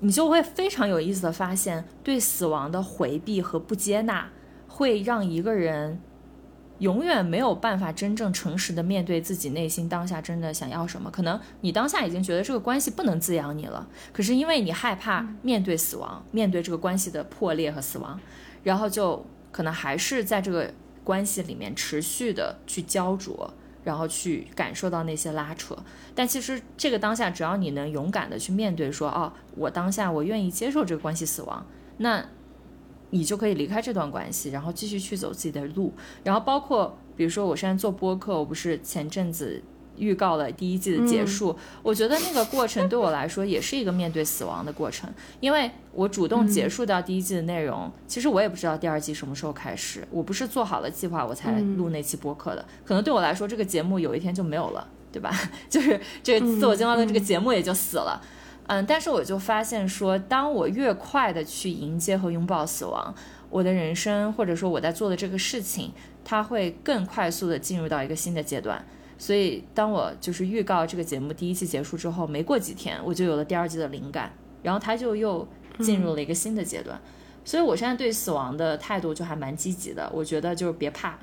你就会非常有意思的发现，对死亡的回避和不接纳，会让一个人永远没有办法真正诚实的面对自己内心当下真的想要什么。可能你当下已经觉得这个关系不能滋养你了，可是因为你害怕面对死亡，面对这个关系的破裂和死亡，然后就。可能还是在这个关系里面持续的去焦灼，然后去感受到那些拉扯。但其实这个当下，只要你能勇敢的去面对，说哦，我当下我愿意接受这个关系死亡，那你就可以离开这段关系，然后继续去走自己的路。然后包括比如说我现在做播客，我不是前阵子。预告了第一季的结束，嗯、我觉得那个过程对我来说也是一个面对死亡的过程，因为我主动结束掉第一季的内容，嗯、其实我也不知道第二季什么时候开始，我不是做好了计划我才录那期播客的，嗯、可能对我来说这个节目有一天就没有了，对吧？<laughs> 就是这个自我进化论这个节目也就死了，嗯，但是我就发现说，当我越快的去迎接和拥抱死亡，我的人生或者说我在做的这个事情，它会更快速的进入到一个新的阶段。所以，当我就是预告这个节目第一期结束之后，没过几天，我就有了第二季的灵感，然后他就又进入了一个新的阶段。嗯、所以，我现在对死亡的态度就还蛮积极的。我觉得就是别怕，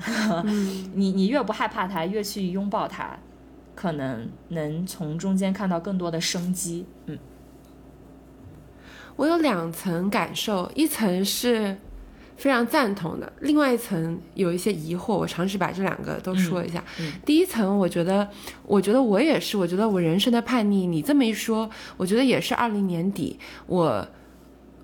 嗯、<laughs> 你你越不害怕它，越去拥抱它，可能能从中间看到更多的生机。嗯，我有两层感受，一层是。非常赞同的，另外一层有一些疑惑，我尝试把这两个都说一下。嗯嗯、第一层，我觉得，我觉得我也是，我觉得我人生的叛逆，你这么一说，我觉得也是二零年底，我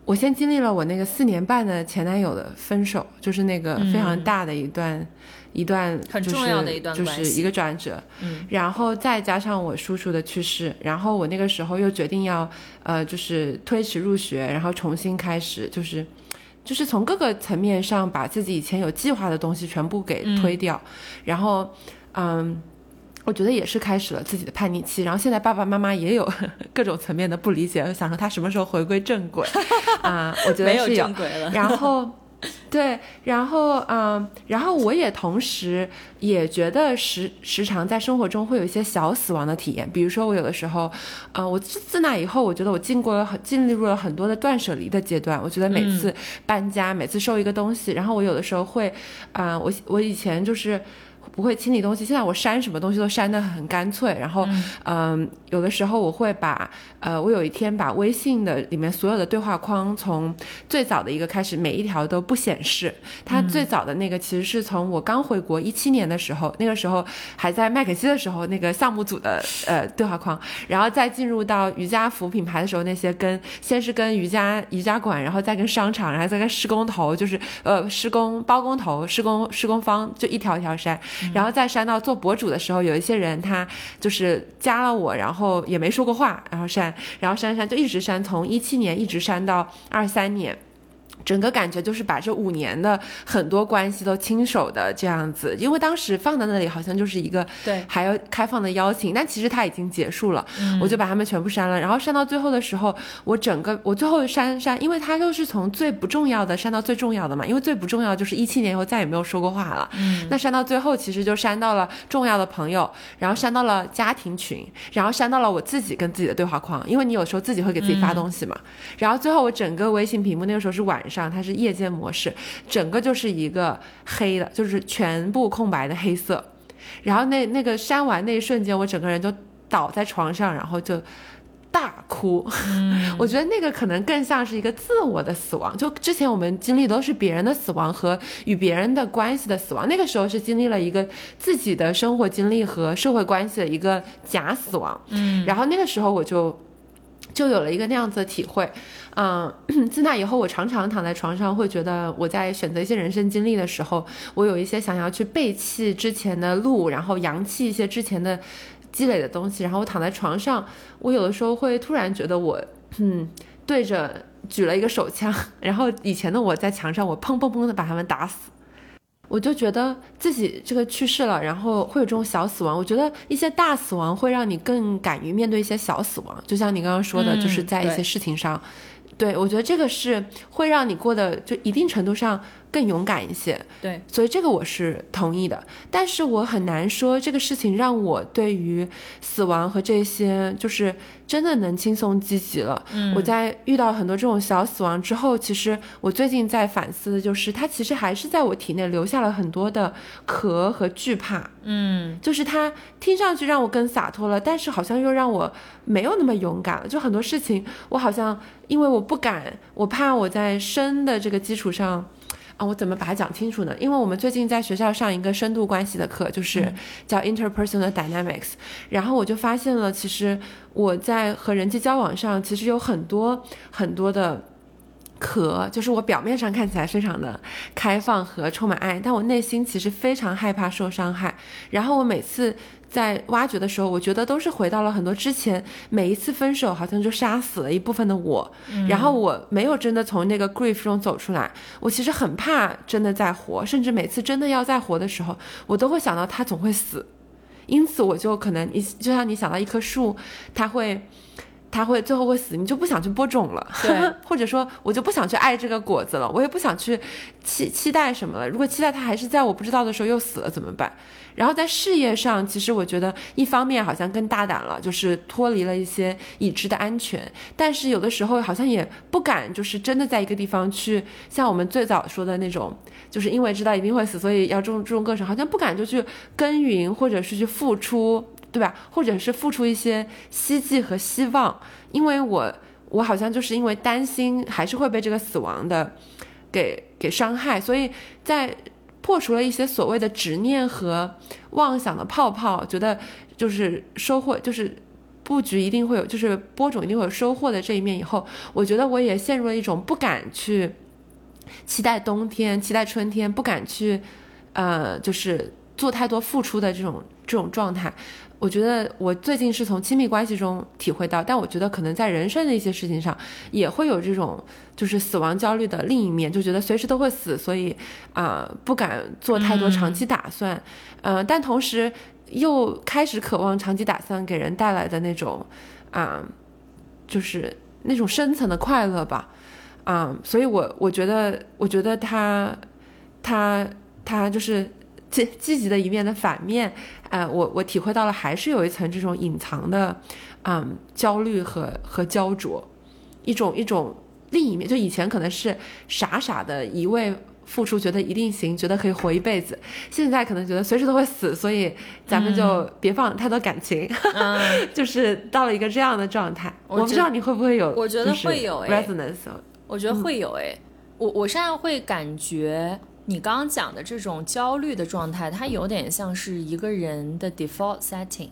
我先经历了我那个四年半的前男友的分手，就是那个非常大的一段、嗯、一段、很重要的一段就是一个转折。嗯，然后再加上我叔叔的去世，然后我那个时候又决定要呃，就是推迟入学，然后重新开始，就是。就是从各个层面上把自己以前有计划的东西全部给推掉，嗯、然后，嗯，我觉得也是开始了自己的叛逆期。然后现在爸爸妈妈也有 <laughs> 各种层面的不理解，想说他什么时候回归正轨 <laughs> 啊？我觉得是有正轨了。然后。对，然后嗯，然后我也同时也觉得时时常在生活中会有一些小死亡的体验，比如说我有的时候，呃，我自自那以后，我觉得我进过了很经历入了很多的断舍离的阶段。我觉得每次搬家，嗯、每次收一个东西，然后我有的时候会，啊、呃，我我以前就是。不会清理东西，现在我删什么东西都删得很干脆。然后，嗯、呃，有的时候我会把，呃，我有一天把微信的里面所有的对话框从最早的一个开始，每一条都不显示。它最早的那个其实是从我刚回国一七年的时候，那个时候还在麦肯锡的时候，那个项目组的呃对话框，然后再进入到瑜伽服品牌的时候，那些跟先是跟瑜伽瑜伽馆，然后再跟商场，然后再跟施工头，就是呃施工包工头、施工施工方，就一条一条删。然后再删到做博主的时候，有一些人他就是加了我，然后也没说过话，然后删，然后删删就一直删，从一七年一直删到二三年。整个感觉就是把这五年的很多关系都亲手的这样子，因为当时放在那里好像就是一个对还要开放的邀请，但其实它已经结束了，我就把他们全部删了。然后删到最后的时候，我整个我最后删删，因为它就是从最不重要的删到最重要的嘛，因为最不重要就是一七年以后再也没有说过话了。嗯，那删到最后其实就删到了重要的朋友，然后删到了家庭群，然后删到了我自己跟自己的对话框，因为你有时候自己会给自己发东西嘛。然后最后我整个微信屏幕那个时候是晚上，它是夜间模式，整个就是一个黑的，就是全部空白的黑色。然后那那个删完那一瞬间，我整个人就倒在床上，然后就大哭。<laughs> 我觉得那个可能更像是一个自我的死亡。就之前我们经历都是别人的死亡和与别人的关系的死亡，那个时候是经历了一个自己的生活经历和社会关系的一个假死亡。嗯，然后那个时候我就就有了一个那样子的体会，嗯，<clears throat> 自那以后，我常常躺在床上，会觉得我在选择一些人生经历的时候，我有一些想要去背弃之前的路，然后扬弃一些之前的积累的东西，然后我躺在床上，我有的时候会突然觉得我，嗯，对着举了一个手枪，然后以前的我在墙上，我砰砰砰的把他们打死。我就觉得自己这个去世了，然后会有这种小死亡。我觉得一些大死亡会让你更敢于面对一些小死亡，就像你刚刚说的，嗯就是在一些事情上，对我觉得这个是会让你过得就一定程度上更勇敢一些。对，所以这个我是同意的，但是我很难说这个事情让我对于死亡和这些就是真的能轻松积极了。嗯我在遇到很多这种小死亡之后，其实我最近在反思的就是，它其实还是在我体内留下了很多的壳和惧怕。嗯就是它听上去让我更洒脱了，但是好像又让我没有那么勇敢了。就很多事情，我好像因为我不敢，我怕我在生的这个基础上。啊，我怎么把它讲清楚呢？因为我们最近在学校上一个深度关系的课，就是叫 interpersonal dynamics，、然后我就发现了，其实我在和人际交往上，其实有很多很多的壳，就是我表面上看起来非常的开放和充满爱，但我内心其实非常害怕受伤害。然后我每次在挖掘的时候，我觉得都是回到了很多之前，每一次分手好像就杀死了一部分的我，然后我没有真的从那个 grief 中走出来。我其实很怕真的再活，甚至每次真的要再活的时候，我都会想到他总会死。因此，我就可能你就像你想到一棵树，它会。它会最后会死，你就不想去播种了，对 <laughs> 或者说我就不想去爱这个果子了，我也不想去期期待什么了。如果期待它还是在我不知道的时候又死了怎么办？然后在事业上，其实我觉得一方面好像更大胆了，就是脱离了一些已知的安全，但是有的时候好像也不敢，就是真的在一个地方去，像我们最早说的那种，就是因为知道一定会死，所以要注重注重个人，好像不敢就去耕耘，或者是去付出，对吧？或者是付出一些希冀和希望，因为我我好像就是因为担心还是会被这个死亡的给给伤害，所以在破除了一些所谓的执念和妄想的泡泡，觉得就是收获就是。布局一定会有，就是播种一定会有收获的这一面。以后，我觉得我也陷入了一种不敢去期待冬天、期待春天，不敢去，呃，就是做太多付出的这种这种状态。我觉得我最近是从亲密关系中体会到，但我觉得可能在人生的一些事情上也会有这种就是死亡焦虑的另一面，就觉得随时都会死，所以啊、不敢做太多长期打算，嗯、但同时又开始渴望长期打算给人带来的那种啊、就是那种深层的快乐吧，啊、所以我我觉得我觉得他他他就是积积极的一面的反面。呃，我我体会到了，还是有一层这种隐藏的，嗯，焦虑和和焦灼，一种一种另一面。就以前可能是傻傻的一味付出，觉得一定行，觉得可以活一辈子，现在可能觉得随时都会死，所以咱们就别放太多感情，嗯，<laughs> 就是到了一个这样的状态。我我不知道你会不会有，我觉得会有哎 resonance。我觉得会有诶，我我现在会感觉你刚刚讲的这种焦虑的状态，它有点像是一个人的 default setting，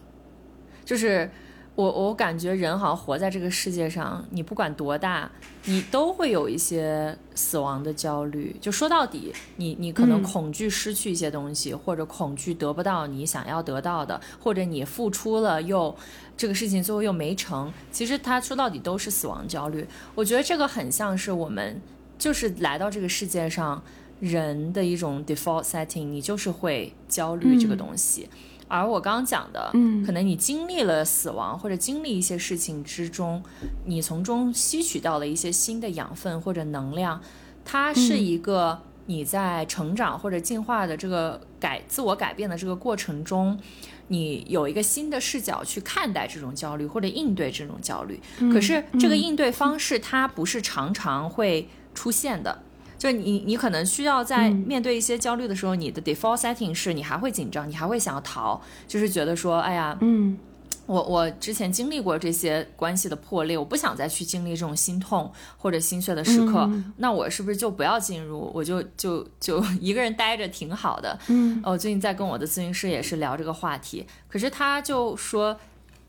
就是我我感觉人好像活在这个世界上，你不管多大，你都会有一些死亡的焦虑。就说到底，你你可能恐惧失去一些东西，或者恐惧得不到你想要得到的，或者你付出了又这个事情最后又没成。其实它说到底都是死亡焦虑。我觉得这个很像是我们就是来到这个世界上人的一种 default setting，你就是会焦虑这个东西。而我刚刚讲的，嗯，可能你经历了死亡或者经历一些事情之中，你从中吸取到了一些新的养分或者能量，它是一个你在成长或者进化的这个改自我改变的这个过程中，你有一个新的视角去看待这种焦虑或者应对这种焦虑。可是这个应对方式它不是常常会出现的。就你，你可能需要在面对一些焦虑的时候，你的 default setting 是你还会紧张，你还会想要逃，就是觉得说，哎呀，嗯，我我之前经历过这些关系的破裂，我不想再去经历这种心痛或者心碎的时刻，那我是不是就不要进入，我就就就一个人待着挺好的？嗯，我最近在跟我的咨询师也是聊这个话题，可是他就说。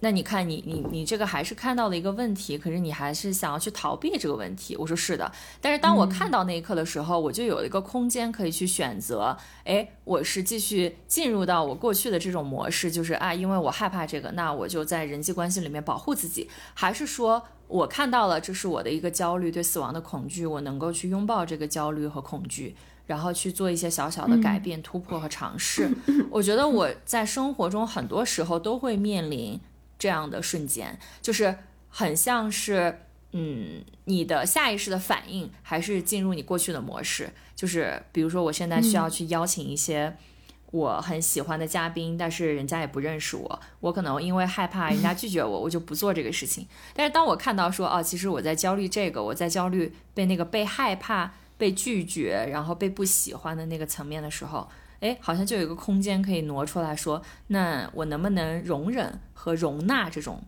那你看，你你你这个还是看到了一个问题，可是你还是想要去逃避这个问题。我说是的，但是当我看到那一刻的时候，我就有一个空间可以去选择。哎，我是继续进入到我过去的这种模式，就是啊，因为我害怕这个，那我就在人际关系里面保护自己，还是说我看到了这是我的一个焦虑，对死亡的恐惧，我能够去拥抱这个焦虑和恐惧，然后去做一些小小的改变、突破和尝试。我觉得我在生活中很多时候都会面临。这样的瞬间，就是很像是，嗯，你的下意识的反应，还是进入你过去的模式。就是比如说，我现在需要去邀请一些我很喜欢的嘉宾，但是人家也不认识我，我可能因为害怕人家 <laughs> 拒绝我，我就不做这个事情。但是当我看到说，哦，其实我在焦虑这个，我在焦虑被那个被害怕、被拒绝，然后被不喜欢的那个层面的时候。哎，好像就有一个空间可以挪出来说，那我能不能容忍和容纳这种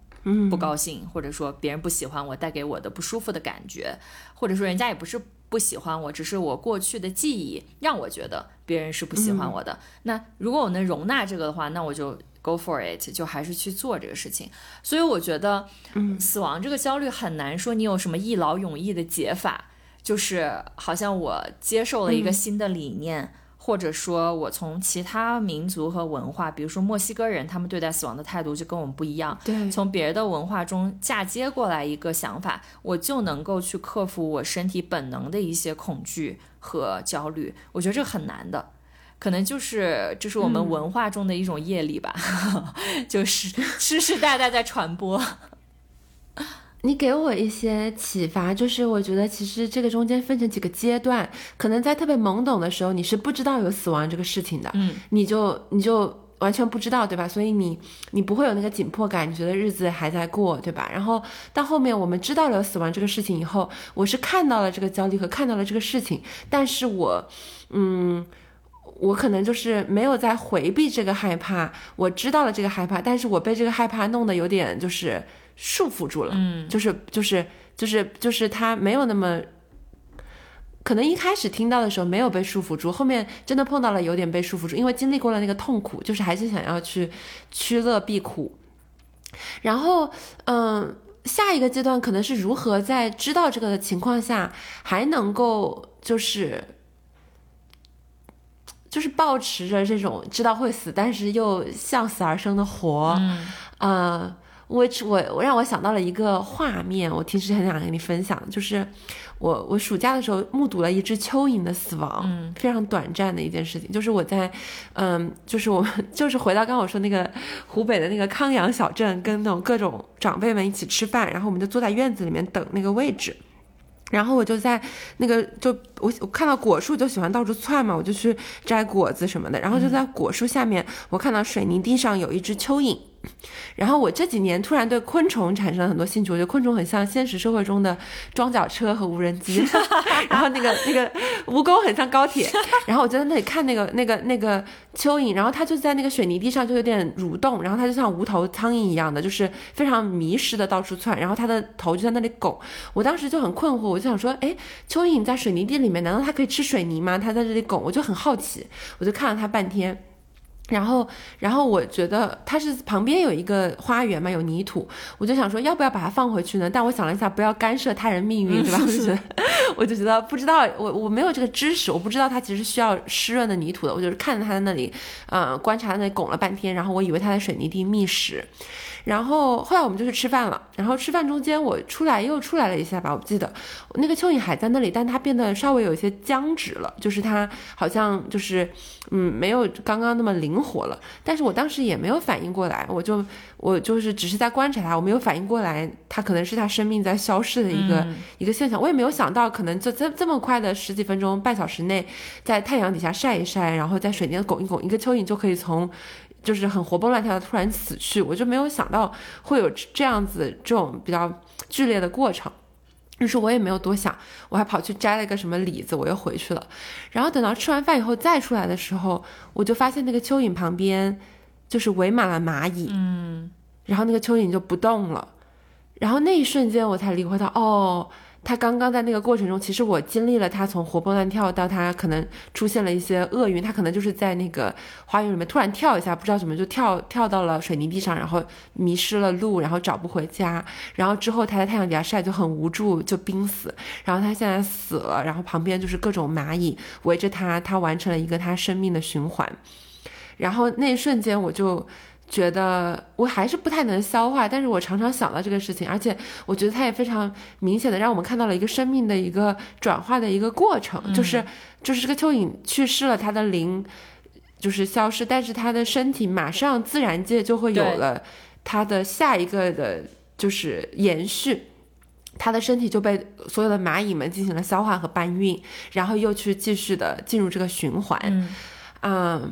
不高兴，或者说别人不喜欢我带给我的不舒服的感觉，或者说人家也不是不喜欢我，只是我过去的记忆让我觉得别人是不喜欢我的。那如果我能容纳这个的话，那我就 go for it，就还是去做这个事情。所以我觉得，嗯，死亡这个焦虑很难说你有什么一劳永逸的解法，就是好像我接受了一个新的理念。或者说，我从其他民族和文化，比如说墨西哥人，他们对待死亡的态度就跟我们不一样。对，从别的文化中嫁接过来一个想法，我就能够去克服我身体本能的一些恐惧和焦虑。我觉得这很难的，可能就是这是我们文化中的一种业力吧，<laughs> 就是 <laughs> 世世代代在传播。你给我一些启发，就是我觉得其实这个中间分成几个阶段，可能在特别懵懂的时候，你是不知道有死亡这个事情的，嗯，你就你就完全不知道，对吧？所以你你不会有那个紧迫感，你觉得日子还在过，对吧？然后到后面我们知道了死亡这个事情以后，我是看到了这个焦虑和看到了这个事情，但是我，嗯，我可能就是没有在回避这个害怕，我知道了这个害怕，但是我被这个害怕弄得有点就是。束缚住了，嗯，就是就是就是就是他没有那么，可能一开始听到的时候没有被束缚住，后面真的碰到了有点被束缚住，因为经历过了那个痛苦，就是还是想要去趋乐避苦。然后，嗯，下一个阶段可能是如何在知道这个的情况下，还能够就是就是保持着这种知道会死，但是又向死而生的活，嗯，啊。我我我让我想到了一个画面，我其实很想跟你分享，就是我我暑假的时候目睹了一只蚯蚓的死亡，嗯，非常短暂的一件事情，就是我在，嗯，就是我 <laughs> 就是回到刚刚我说那个湖北的那个康阳小镇，跟那种各种长辈们一起吃饭，然后我们就坐在院子里面等那个位置。然后我就在那个就我我看到果树就喜欢到处窜嘛，我就去摘果子什么的。然后就在果树下面，我看到水泥地上有一只蚯蚓。然后我这几年突然对昆虫产生了很多兴趣，我觉得昆虫很像现实社会中的装甲车和无人机。<laughs> 然后那个那个蜈蚣很像高铁。<laughs> 然后我就在那里看那个那个那个蚯蚓，然后它就在那个水泥地上就有点蠕动，然后它就像无头苍蝇一样的，就是非常迷失的到处窜。然后它的头就在那里拱。我当时就很困惑，我就想说，哎，蚯蚓在水泥地里面，难道它可以吃水泥吗？它在这里拱，我就很好奇，我就看了它半天。然后，然后我觉得它是旁边有一个花园嘛，有泥土，我就想说要不要把它放回去呢？但我想了一下，不要干涉他人命运，对吧？<laughs> 我就觉得，我就觉得不知道，我我没有这个知识，我不知道它其实需要湿润的泥土的。我就是看着它在那里，呃，观察那里拱了半天，然后我以为它在水泥地觅食。然后后来我们就去吃饭了，然后吃饭中间我出来又出来了一下吧，我记得那个蚯蚓还在那里，但它变得稍微有一些僵直了，就是它好像就是嗯没有刚刚那么灵活了。但是我当时也没有反应过来，我就我就是只是在观察它，我没有反应过来它可能是它生命在消逝的一个一个现象。我也没有想到可能就这这么快的十几分钟半小时内，在太阳底下晒一晒，然后在水边拱一拱，一个蚯蚓就可以从。就是很活蹦乱跳的突然死去，我就没有想到会有这样子这种比较剧烈的过程，于是我也没有多想，我还跑去摘了一个什么李子，我又回去了。然后等到吃完饭以后再出来的时候，我就发现那个蚯蚓旁边就是围满了蚂蚁，嗯，然后那个蚯蚓就不动了，然后那一瞬间我才理会到，哦。他刚刚在那个过程中，其实我经历了他从活蹦乱跳到他可能出现了一些厄运，他可能就是在那个花园里面突然跳一下，不知道怎么就跳跳到了水泥地上，然后迷失了路，然后找不回家，然后之后他在太阳底下晒就很无助，就濒死，然后他现在死了，然后旁边就是各种蚂蚁围着他，他完成了一个他生命的循环，然后那一瞬间我就。觉得我还是不太能消化，但是我常常想到这个事情，而且我觉得它也非常明显的让我们看到了一个生命的一个转化的一个过程，就是就是这个蚯蚓去世了，它的灵就是消失，但是它的身体马上自然界就会有了它的下一个的，就是延续，它的身体就被所有的蚂蚁们进行了消化和搬运，然后又去继续的进入这个循环，嗯，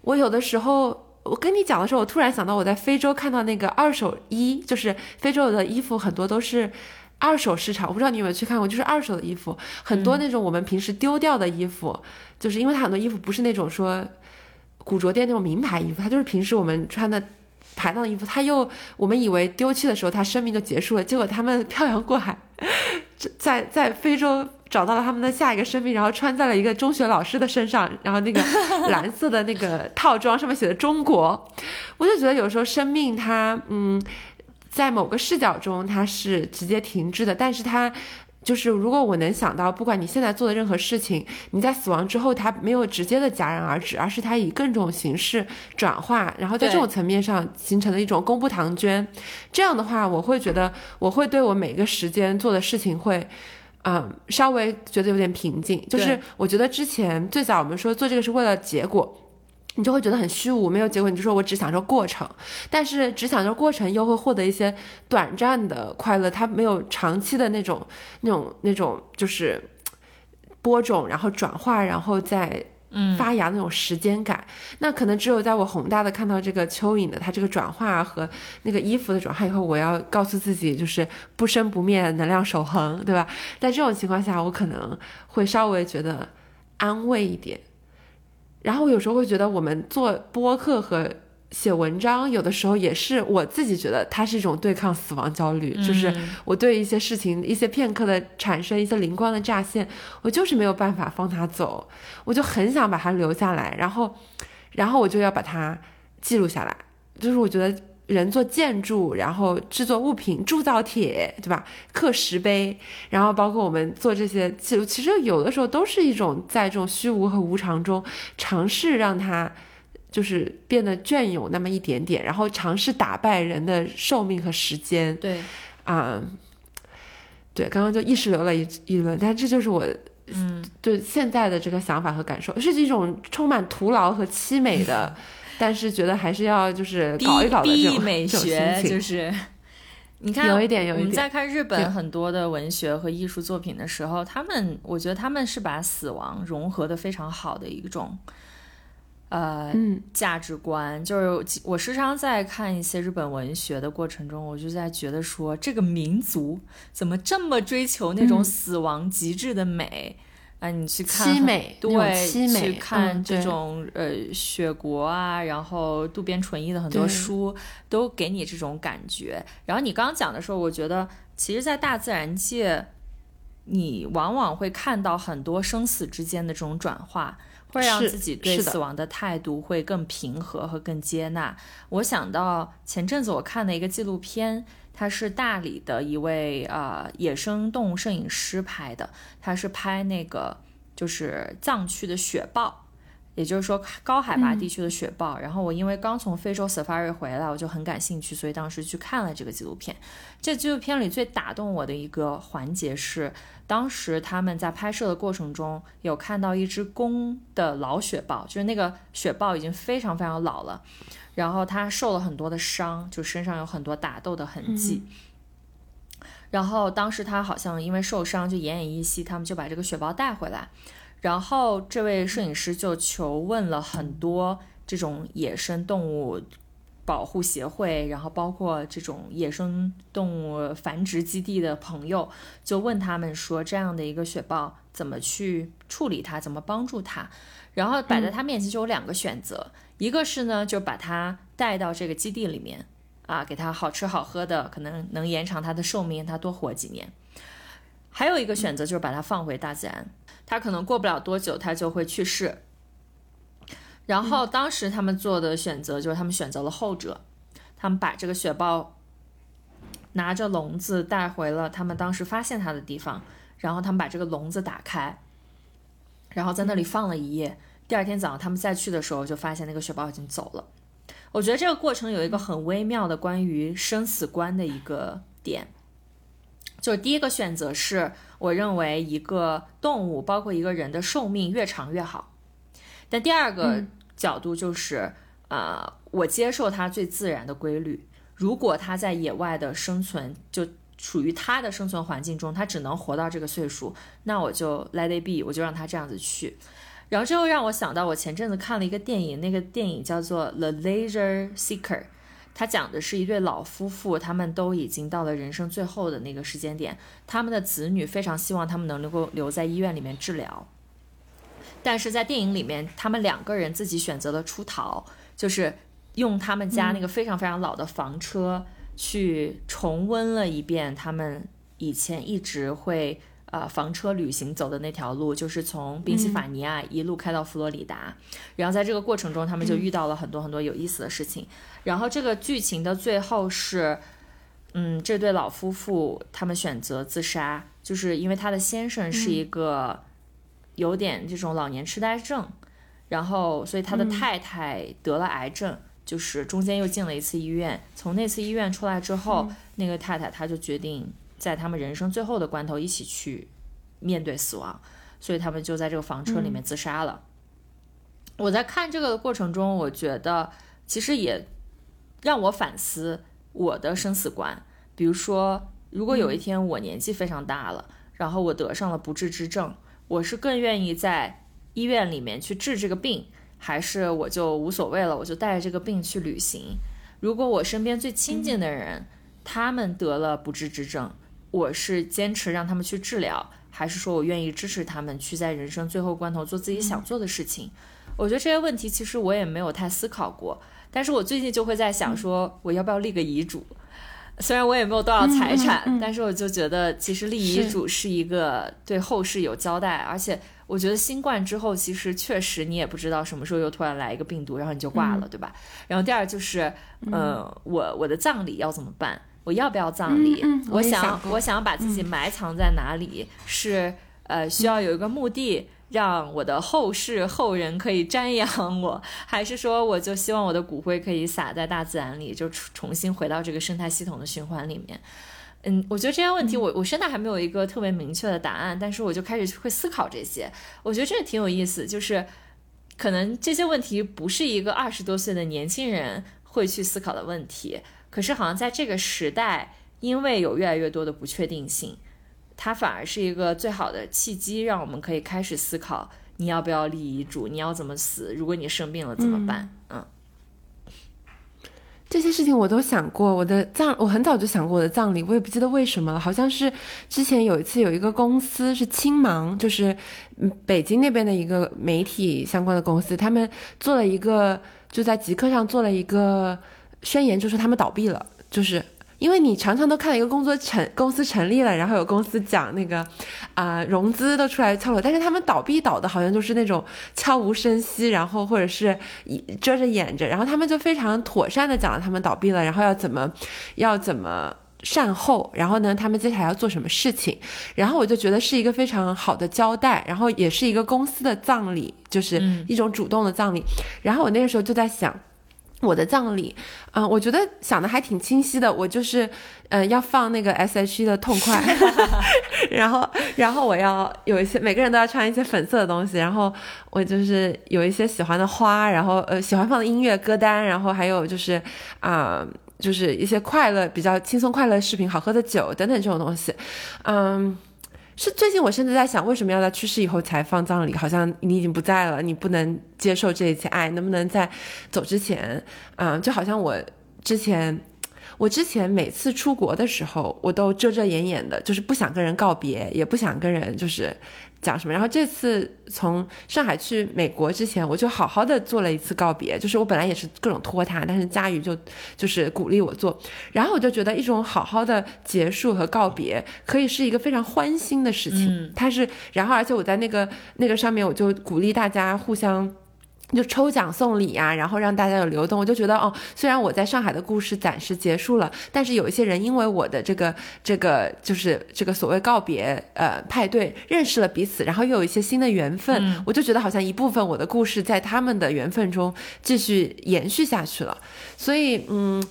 我有的时候。我跟你讲的时候，我突然想到我在非洲看到那个二手衣，就是非洲的衣服很多都是二手市场。我不知道你有没有去看过，就是二手的衣服，很多那种我们平时丢掉的衣服，就是因为它很多衣服不是那种说古着店那种名牌衣服，它就是平时我们穿的排档的衣服。它又我们以为丢弃的时候它生命就结束了，结果他们漂洋过海，<laughs> 在在非洲。找到了他们的下一个生命，然后穿在了一个中学老师的身上，然后那个 <laughs> 蓝色的那个套装上面写的“中国”，我就觉得有时候生命它，嗯，在某个视角中它是直接停滞的，但是它就是如果我能想到，不管你现在做的任何事情，你在死亡之后它没有直接的戛然而止，而是它以各种形式转化，然后在这种层面上形成了一种公布唐捐，这样的话，我会觉得我会对我每个时间做的事情会。嗯，稍微觉得有点平静，就是我觉得之前最早我们说做这个是为了结果，你就会觉得很虚无，没有结果，你就说我只享受过程，但是只享受过程又会获得一些短暂的快乐，它没有长期的那种、那种、那种，就是播种，然后转化，然后再。发芽那种时间感，那可能只有在我宏大的看到这个蚯蚓的它这个转化和那个衣服的转化以后，我要告诉自己就是不生不灭，能量守恒，对吧？在这种情况下，我可能会稍微觉得安慰一点。然后有时候会觉得，我们做播客和。写文章有的时候也是我自己觉得它是一种对抗死亡焦虑，就是我对一些事情一些片刻的产生一些灵光的乍现，我就是没有办法放它走，我就很想把它留下来，然后，然后我就要把它记录下来。就是我觉得人做建筑，然后制作物品，铸造铁，对吧？刻石碑，然后包括我们做这些记录，其实有的时候都是一种在这种虚无和无常中尝试让它。就是变得隽永那么一点点，然后尝试打败人的寿命和时间。对，啊，对，刚刚就意识流了一一轮，但这就是我，嗯，对现在的这个想法和感受，是一种充满徒劳和凄美的，<laughs> 但是觉得还是要就是搞一搞的这种美学，就是你看，有一点，有一点。我们在看日本很多的文学和艺术作品的时候，他们，我觉得他们是把死亡融合的非常好的一种。呃，价值观就是我时常在看一些日本文学的过程中，我就在觉得说，这个民族怎么这么追求那种死亡极致的美？啊，你去看凄美，对，去看这种呃雪国啊，然后渡边淳一的很多书都给你这种感觉。然后你刚刚讲的时候，我觉得其实，在大自然界，你往往会看到很多生死之间的这种转化。会让自己对死亡的态度会更平和和更接纳。我想到前阵子我看的一个纪录片，它是大理的一位呃野生动物摄影师拍的，他是拍那个就是藏区的雪豹。也就是说，高海拔地区的雪豹。然后我因为刚从非洲 safari 回来，我就很感兴趣，所以当时去看了这个纪录片。这纪录片里最打动我的一个环节是，当时他们在拍摄的过程中有看到一只公的老雪豹，就是那个雪豹已经非常非常老了，然后它受了很多的伤，就身上有很多打斗的痕迹。然后当时他好像因为受伤就奄奄一息，他们就把这个雪豹带回来。然后这位摄影师就求问了很多这种野生动物保护协会，然后包括这种野生动物繁殖基地的朋友，就问他们说这样的一个雪豹怎么去处理它，怎么帮助它。然后摆在他面前就有两个选择，一个是呢就把它带到这个基地里面啊，给它好吃好喝的，可能能延长它的寿命，它多活几年。还有一个选择就是把它放回大自然。他可能过不了多久，他就会去世。然后当时他们做的选择就是他们选择了后者，他们把这个雪豹拿着笼子带回了他们当时发现它的地方，然后他们把这个笼子打开，然后在那里放了一夜。第二天早上他们再去的时候，就发现那个雪豹已经走了。我觉得这个过程有一个很微妙的关于生死观的一个点。就是第一个选择是，我认为一个动物，包括一个人的寿命越长越好。但第二个角度就是，呃，我接受它最自然的规律。如果它在野外的生存，就属于它的生存环境中，它只能活到这个岁数，那我就 let it be，我就让它这样子去。然后这又让我想到，我前阵子看了一个电影，那个电影叫做《The Leisure Seeker》。他讲的是一对老夫妇，他们都已经到了人生最后的那个时间点，他们的子女非常希望他们能够留在医院里面治疗，但是在电影里面，他们两个人自己选择了出逃，就是用他们家那个非常非常老的房车去重温了一遍他们以前一直会呃房车旅行走的那条路，就是从宾夕法尼亚一路开到佛罗里达，然后在这个过程中，他们就遇到了很多很多有意思的事情。然后这个剧情的最后是，嗯，这对老夫妇他们选择自杀，就是因为他的先生是一个有点这种老年痴呆症，然后所以他的太太得了癌症，就是中间又进了一次医院。从那次医院出来之后，那个太太她就决定在他们人生最后的关头一起去面对死亡，所以他们就在这个房车里面自杀了。我在看这个的过程中，我觉得其实也。让我反思我的生死观，比如说，如果有一天我年纪非常大了，然后我得上了不治之症，我是更愿意在医院里面去治这个病，还是我就无所谓了，我就带着这个病去旅行？如果我身边最亲近的人，他们得了不治之症，我是坚持让他们去治疗，还是说我愿意支持他们去在人生最后关头做自己想做的事情？我觉得这些问题其实我也没有太思考过。但是我最近就会在想说，我要不要立个遗嘱？虽然我也没有多少财产，嗯嗯嗯但是我就觉得，其实立遗嘱是一个对后世有交代。而且我觉得新冠之后，其实确实你也不知道什么时候又突然来一个病毒，然后你就挂了，对吧？然后第二就是，呃，我我的葬礼要怎么办？我要不要葬礼？嗯嗯我想我想要把自己埋藏在哪里？是呃需要有一个墓地。让我的后世后人可以瞻仰我，<laughs> 还是说我就希望我的骨灰可以撒在大自然里，就重新回到这个生态系统的循环里面？嗯，我觉得这些问题我我现在还没有一个特别明确的答案，但是我就开始会思考这些，我觉得这个挺有意思，就是可能这些问题不是一个二十多岁的年轻人会去思考的问题，可是好像在这个时代，因为有越来越多的不确定性。它反而是一个最好的契机，让我们可以开始思考你要不要立遗嘱，你要怎么死，如果你生病了怎么办？嗯，这些事情我都想过。我的葬，我很早就想过我的葬礼，我也不记得为什么了。好像是之前有一次有一个公司是青芒，就是嗯北京那边的一个媒体相关的公司，他们做了一个就在极客上做了一个宣言，就说他们倒闭了，就是因为你常常都看到一个工作成公司成立了，然后有公司讲那个啊、融资都出来敲锣，但是他们倒闭倒的好像就是那种悄无声息，然后或者是以遮着掩着，然后他们就非常妥善的讲了他们倒闭了，然后要怎么要怎么。善后，然后呢，他们接下来要做什么事情？然后我就觉得是一个非常好的交代，然后也是一个公司的葬礼，就是一种主动的葬礼。然后我那个时候就在想，我的葬礼，嗯、我觉得想的还挺清晰的。我就是，嗯、要放那个 S.H.E 的痛快，<laughs> <laughs> 然后，然后我要有一些每个人都要穿一些粉色的东西，然后我就是有一些喜欢的花，然后呃喜欢放的音乐歌单，然后还有就是啊、就是一些快乐、比较轻松快乐的视频、好喝的酒等等这种东西，嗯。是最近我甚至在想，为什么要在去世以后才放葬礼？好像你已经不在了，你不能接受这一切爱，能不能在走之前，嗯，就好像我之前，我之前每次出国的时候，我都遮遮掩掩的，就是不想跟人告别，也不想跟人就是讲什么。然后这次从上海去美国之前，我就好好的做了一次告别，就是我本来也是各种拖沓，但是佳宇就就是鼓励我做，然后我就觉得一种好好的结束和告别，可以是一个非常欢欣的事情。它是，然后而且我在那个那个上面，我就鼓励大家互相。就抽奖送礼呀、然后让大家有流动，我就觉得哦，虽然我在上海的故事暂时结束了，但是有一些人因为我的这个这个就是这个所谓告别呃派对认识了彼此，然后又有一些新的缘分，我就觉得好像一部分我的故事在他们的缘分中继续延续下去了，所以嗯。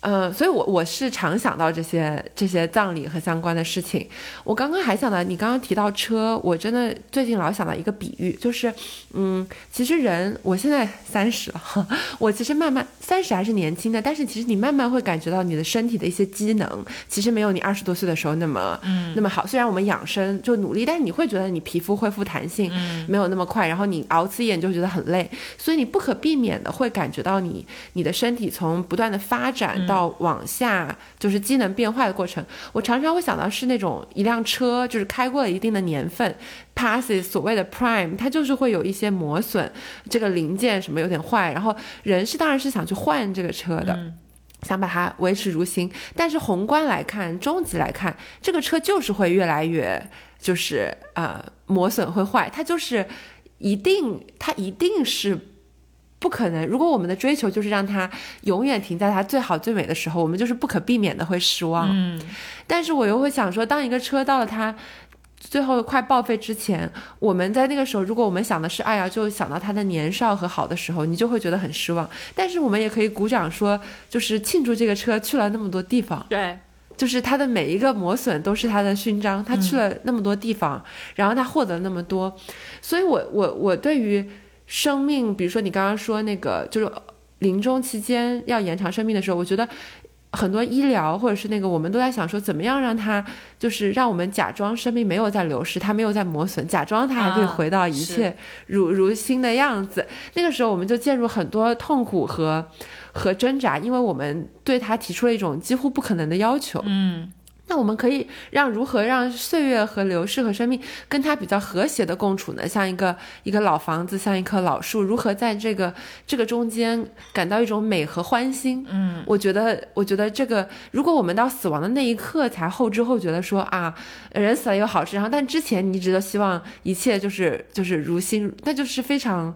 呃，所以我我是常想到这些这些葬礼和相关的事情。我刚刚还想到，你刚刚提到车，我真的最近老想到一个比喻，就是，嗯，其实人，我现在三十了，我其实慢慢三十还是年轻的，但是其实你慢慢会感觉到你的身体的一些机能，其实没有你二十多岁的时候那么，嗯，那么好。虽然我们养生就努力，但是你会觉得你皮肤恢复弹性没有那么快，然后你熬次夜你就觉得很累，所以你不可避免的会感觉到你你的身体从不断的发展到往下，就是机能变坏的过程。我常常会想到是那种一辆车，就是开过了一定的年份，passes 所谓的 prime，它就是会有一些磨损，这个零件什么有点坏，然后人是当然是想去换这个车的。想把它维持如新，但是宏观来看，终极来看，这个车就是会越来越，就是呃磨损会坏，它就是一定，它一定是不可能。如果我们的追求就是让它永远停在它最好最美的时候，我们就是不可避免的会失望。嗯，但是我又会想说，当一个车到了它最后快报废之前，我们在那个时候，如果我们想的是，哎呀，就想到他的年少和好的时候，你就会觉得很失望。但是我们也可以鼓掌说，就是庆祝这个车去了那么多地方，对，就是它的每一个磨损都是它的勋章，它去了那么多地方，然后它获得了那么多，所以我我我对于生命，比如说你刚刚说那个，就是临终期间要延长生命的时候，我觉得。很多医疗或者是那个，我们都在想说，怎么样让它就是让我们假装生命没有在流失，它没有在磨损，假装它还可以啊回到一切如、如新的样子。那个时候，我们就陷入很多痛苦和和挣扎，因为我们对它提出了一种几乎不可能的要求。嗯那我们可以让如何让岁月和流逝和生命跟它比较和谐的共处呢？像一个一个老房子，像一棵老树，如何在这个这个中间感到一种美和欢欣？嗯，我觉得，我觉得这个，如果我们到死亡的那一刻才后知后觉的说啊，人死了有好事，然后但之前你一直都希望一切就是就是如新，那就是非常。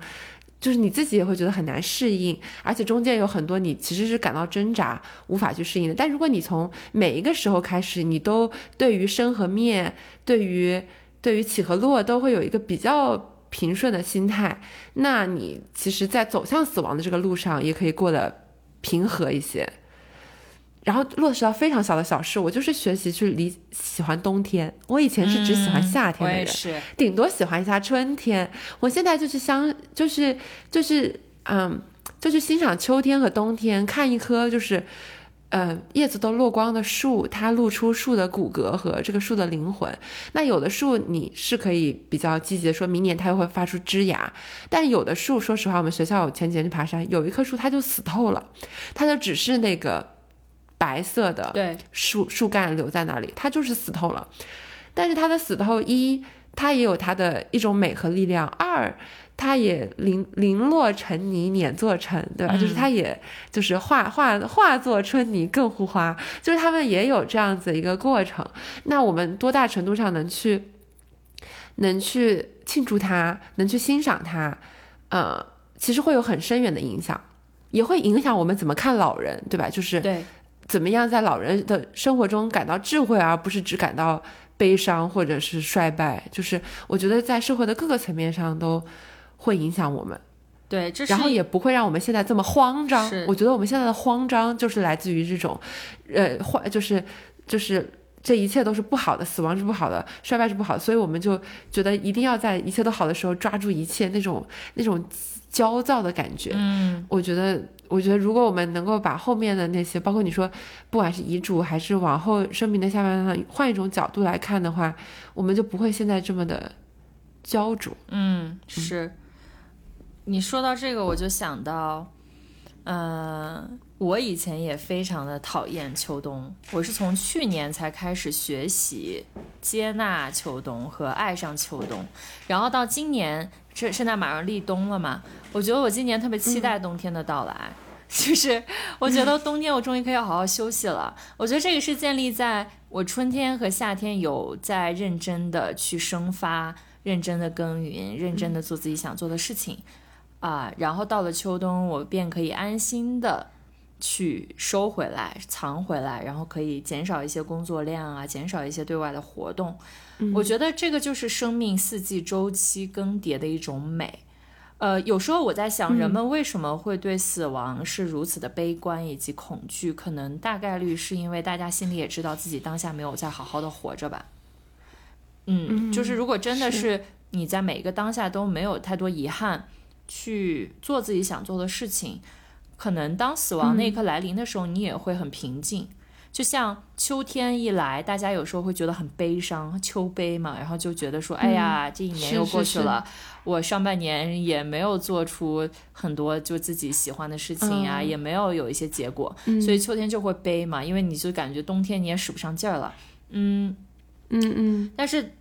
就是你自己也会觉得很难适应，而且中间有很多你其实是感到挣扎、无法去适应的。但如果你从每一个时候开始，你都对于生和灭、对于对于起和落都会有一个比较平顺的心态，那你其实，在走向死亡的这个路上，也可以过得平和一些。然后落实到非常小的小事，我就是学习去理喜欢冬天。我以前是只喜欢夏天的人，顶多喜欢一下春天。我现在就是相，就是就是嗯，就是欣赏秋天和冬天，看一棵就是。呃，叶子都落光的树，它露出树的骨骼和这个树的灵魂。那有的树你是可以比较积极的说，明年它又会发出枝芽。但有的树，说实话，我们学校有前几天去爬山，有一棵树它就死透了，它就只是那个白色的对，树树干留在那里，它就是死透了。但是它的死透一，它也有它的一种美和力量；二，它也零零落成泥碾作尘，对吧？就是它也就是化化化作春泥更护花，就是他们也有这样子一个过程。那我们多大程度上能去能去庆祝它，能去欣赏它，呃，其实会有很深远的影响，也会影响我们怎么看老人，对吧？就是对，怎么样在老人的生活中感到智慧，而不是只感到悲伤或者是衰败。就是我觉得在社会的各个层面上都。会影响我们，对，这然后也不会让我们现在这么慌张。我觉得我们现在的慌张就是来自于这种，呃，坏就是就是这一切都是不好的，死亡是不好的，衰败是不好的，所以我们就觉得一定要在一切都好的时候抓住一切那种那种焦躁的感觉。嗯，我觉得，我觉得如果我们能够把后面的那些，包括你说，不管是遗嘱还是往后生命的下半段，换一种角度来看的话，我们就不会现在这么的焦灼。嗯，是。你说到这个，我就想到，嗯，我以前也非常的讨厌秋冬。我是从去年才开始学习接纳秋冬和爱上秋冬，然后到今年，这现在马上立冬了嘛，我觉得我今年特别期待冬天的到来，就是我觉得冬天我终于可以好好休息了。我觉得这个是建立在我春天和夏天有在认真的去生发、认真的耕耘、认真的做自己想做的事情。啊，然后到了秋冬，我便可以安心的去收回来、藏回来，然后可以减少一些工作量啊，减少一些对外的活动。我觉得这个就是生命四季周期更迭的一种美。呃，有时候我在想，人们为什么会对死亡是如此的悲观以及恐惧？可能大概率是因为大家心里也知道自己当下没有在好好的活着吧。嗯，就是如果真的是你在每一个当下都没有太多遗憾。去做自己想做的事情，可能当死亡那一刻来临的时候，你也会很平静。就像秋天一来，大家有时候会觉得很悲伤，秋悲嘛，然后就觉得说，哎呀，这一年又过去了，我上半年也没有做出很多就自己喜欢的事情呀，也没有有一些结果，所以秋天就会悲嘛，因为你就感觉冬天你也使不上劲儿了，嗯嗯嗯。但是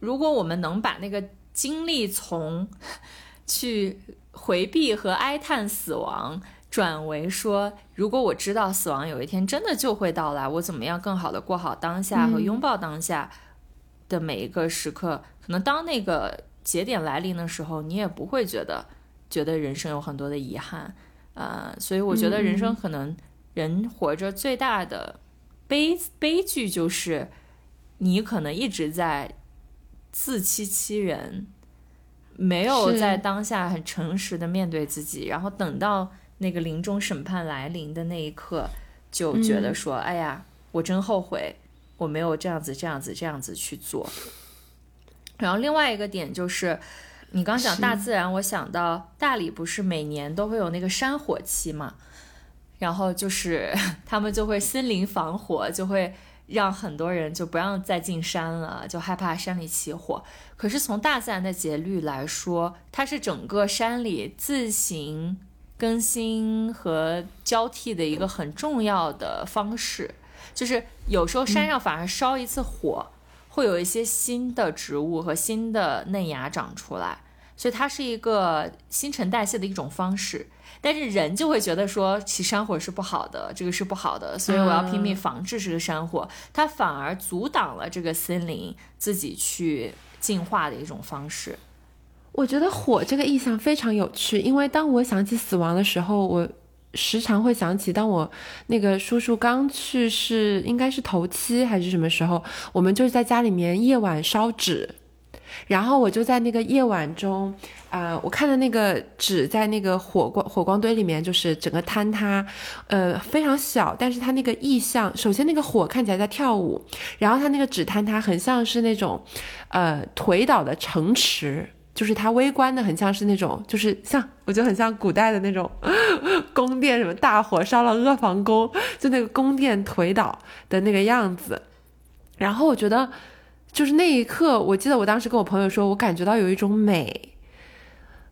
如果我们能把那个精力从 <laughs> 去回避和哀叹死亡，转为说，如果我知道死亡有一天真的就会到来，我怎么样更好的过好当下和拥抱当下的每一个时刻？可能当那个节点来临的时候，你也不会觉得觉得人生有很多的遗憾，呃，所以我觉得人生可能人活着最大的悲悲剧就是，你可能一直在自欺欺人。没有在当下很诚实的面对自己，然后等到那个临终审判来临的那一刻，就觉得说：“哎呀，我真后悔，我没有这样子、这样子、这样子去做。”然后另外一个点就是，你刚讲大自然，我想到大理不是每年都会有那个山火期嘛，然后就是 <laughs> 他们就会森林防火，就会。让很多人就不让再进山了，就害怕山里起火。可是从大自然的节律来说，它是整个山里自行更新和交替的一个很重要的方式。就是有时候山上反而烧一次火，会有一些新的植物和新的嫩芽长出来，所以它是一个新陈代谢的一种方式。但是人就会觉得说起山火是不好的，这个是不好的，所以我要拼命防治这个山火，它反而阻挡了这个森林自己去进化的一种方式。我觉得火这个意象非常有趣，因为当我想起死亡的时候，我时常会想起当我那个叔叔刚去世，应该是头七还是什么时候，我们就是在家里面夜晚烧纸。然后我就在那个夜晚中，啊，我看到那个纸在那个火光火光堆里面，就是整个坍塌，呃，非常小，但是它那个意象，首先那个火看起来在跳舞，然后它那个纸坍塌很像是那种，呃，颓倒的城池，就是它微观的很像是那种，就是像我觉得很像古代的那种 <laughs> 宫殿，什么大火烧了阿房宫，就那个宫殿颓倒的那个样子，然后我觉得。就是那一刻，我记得我当时跟我朋友说，我感觉到有一种美，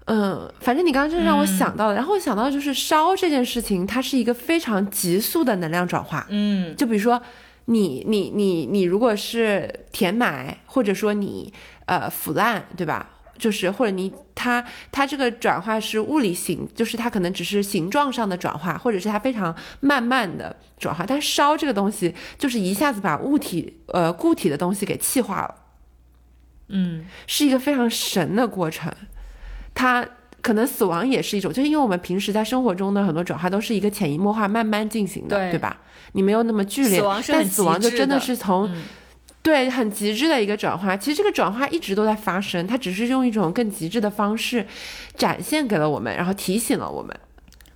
嗯，反正你刚刚真的让我想到了，然后我想到就是烧这件事情，它是一个非常急速的能量转化，嗯，就比如说你你你你如果是填埋，或者说你呃腐烂，对吧？就是或者你它它这个转化是物理形，就是它可能只是形状上的转化，或者是它非常慢慢的转化。但烧这个东西就是一下子把物体呃固体的东西给气化了，嗯，是一个非常神的过程。它可能死亡也是一种，就是因为我们平时在生活中的很多转化都是一个潜移默化、慢慢进行的，对对吧？你没有那么剧烈，死亡是但死亡就真的的是从、嗯对很极致的一个转化。其实这个转化一直都在发生，它只是用一种更极致的方式展现给了我们，然后提醒了我们。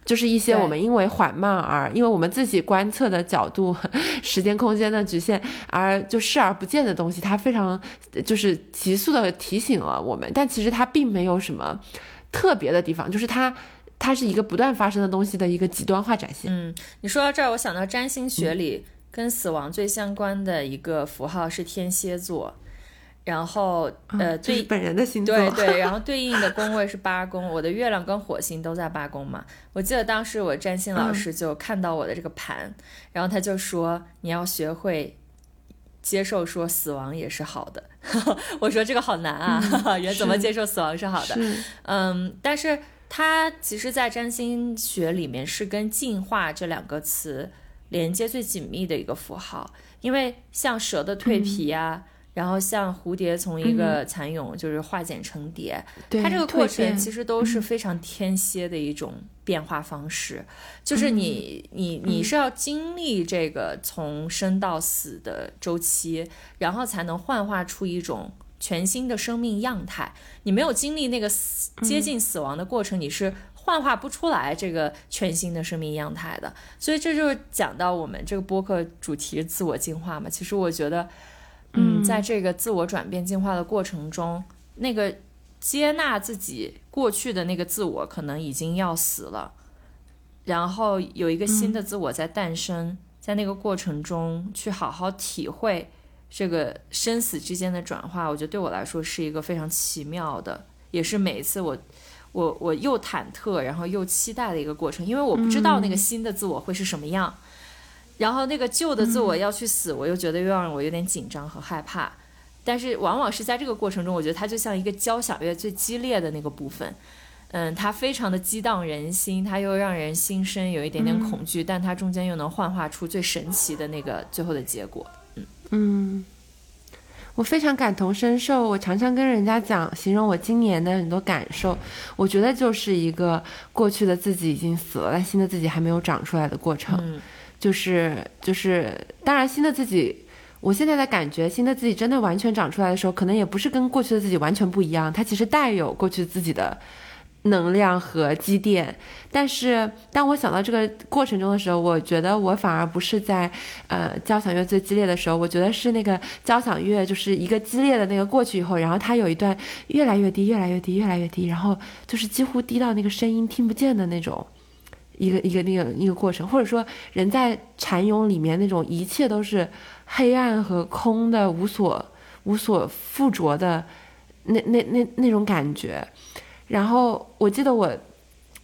就是一些我们因为缓慢而，因为我们自己观测的角度、<laughs> 时间空间的局限而就视而不见的东西，它非常就是急速的提醒了我们，但其实它并没有什么特别的地方，就是它它是一个不断发生的东西的一个极端化展现。嗯，你说到这儿，我想到占星学里跟死亡最相关的一个符号是天蝎座，然后呃，对嗯这是本人的星座，对对，然后 <laughs> 对应的宫位是八宫，我的月亮跟火星都在八宫嘛。我记得当时我占星老师就看到我的这个盘，然后他就说你要学会接受说死亡也是好的。<laughs> 我说这个好难啊，<laughs> 人怎么接受死亡是好的？嗯，但是它其实，在占星学里面是跟进化这两个词连接最紧密的一个符号，因为像蛇的蜕皮啊，然后像蝴蝶从一个蚕蛹就是化茧成蝶，对它这个过程其实都是非常天蝎的一种变化方式，就是你你你是要经历这个从生到死的周期，然后才能幻化出一种全新的生命样态。你没有经历那个死接近死亡的过程，你是幻化不出来这个全新的生命样态的。所以这就是讲到我们这个播客主题自我进化嘛。其实我觉得，嗯，在这个自我转变进化的过程中，那个接纳自己过去的那个自我可能已经要死了，然后有一个新的自我在诞生，在那个过程中去好好体会这个生死之间的转化，我觉得对我来说是一个非常奇妙的，也是每一次我。我我又忐忑，然后又期待的一个过程，因为我不知道那个新的自我会是什么样，然后那个旧的自我要去死，我又觉得又让我有点紧张和害怕。但是往往是在这个过程中，我觉得它就像一个交响乐最激烈的那个部分，嗯，它非常的激荡人心，它又让人心生有一点点恐惧，但它中间又能幻化出最神奇的那个最后的结果。嗯，我非常感同身受。我常常跟人家讲，形容我今年的很多感受，我觉得就是一个过去的自己已经死了，但新的自己还没有长出来的过程。嗯就是就是，当然新的自己，我现在的感觉，新的自己真的完全长出来的时候，可能也不是跟过去的自己完全不一样，它其实带有过去自己的能量和积淀。但是当我想到这个过程中的时候，我觉得我反而不是在呃交响乐最激烈的时候，我觉得是那个交响乐就是一个激烈的那个过去以后，然后它有一段越来越低，越来越低，越来越低，然后就是几乎低到那个声音听不见的那种。一个一个那个一个过程，或者说人在蝉蛹里面那种一切都是黑暗和空的、无所无所附着的那那那那种感觉。然后我记得我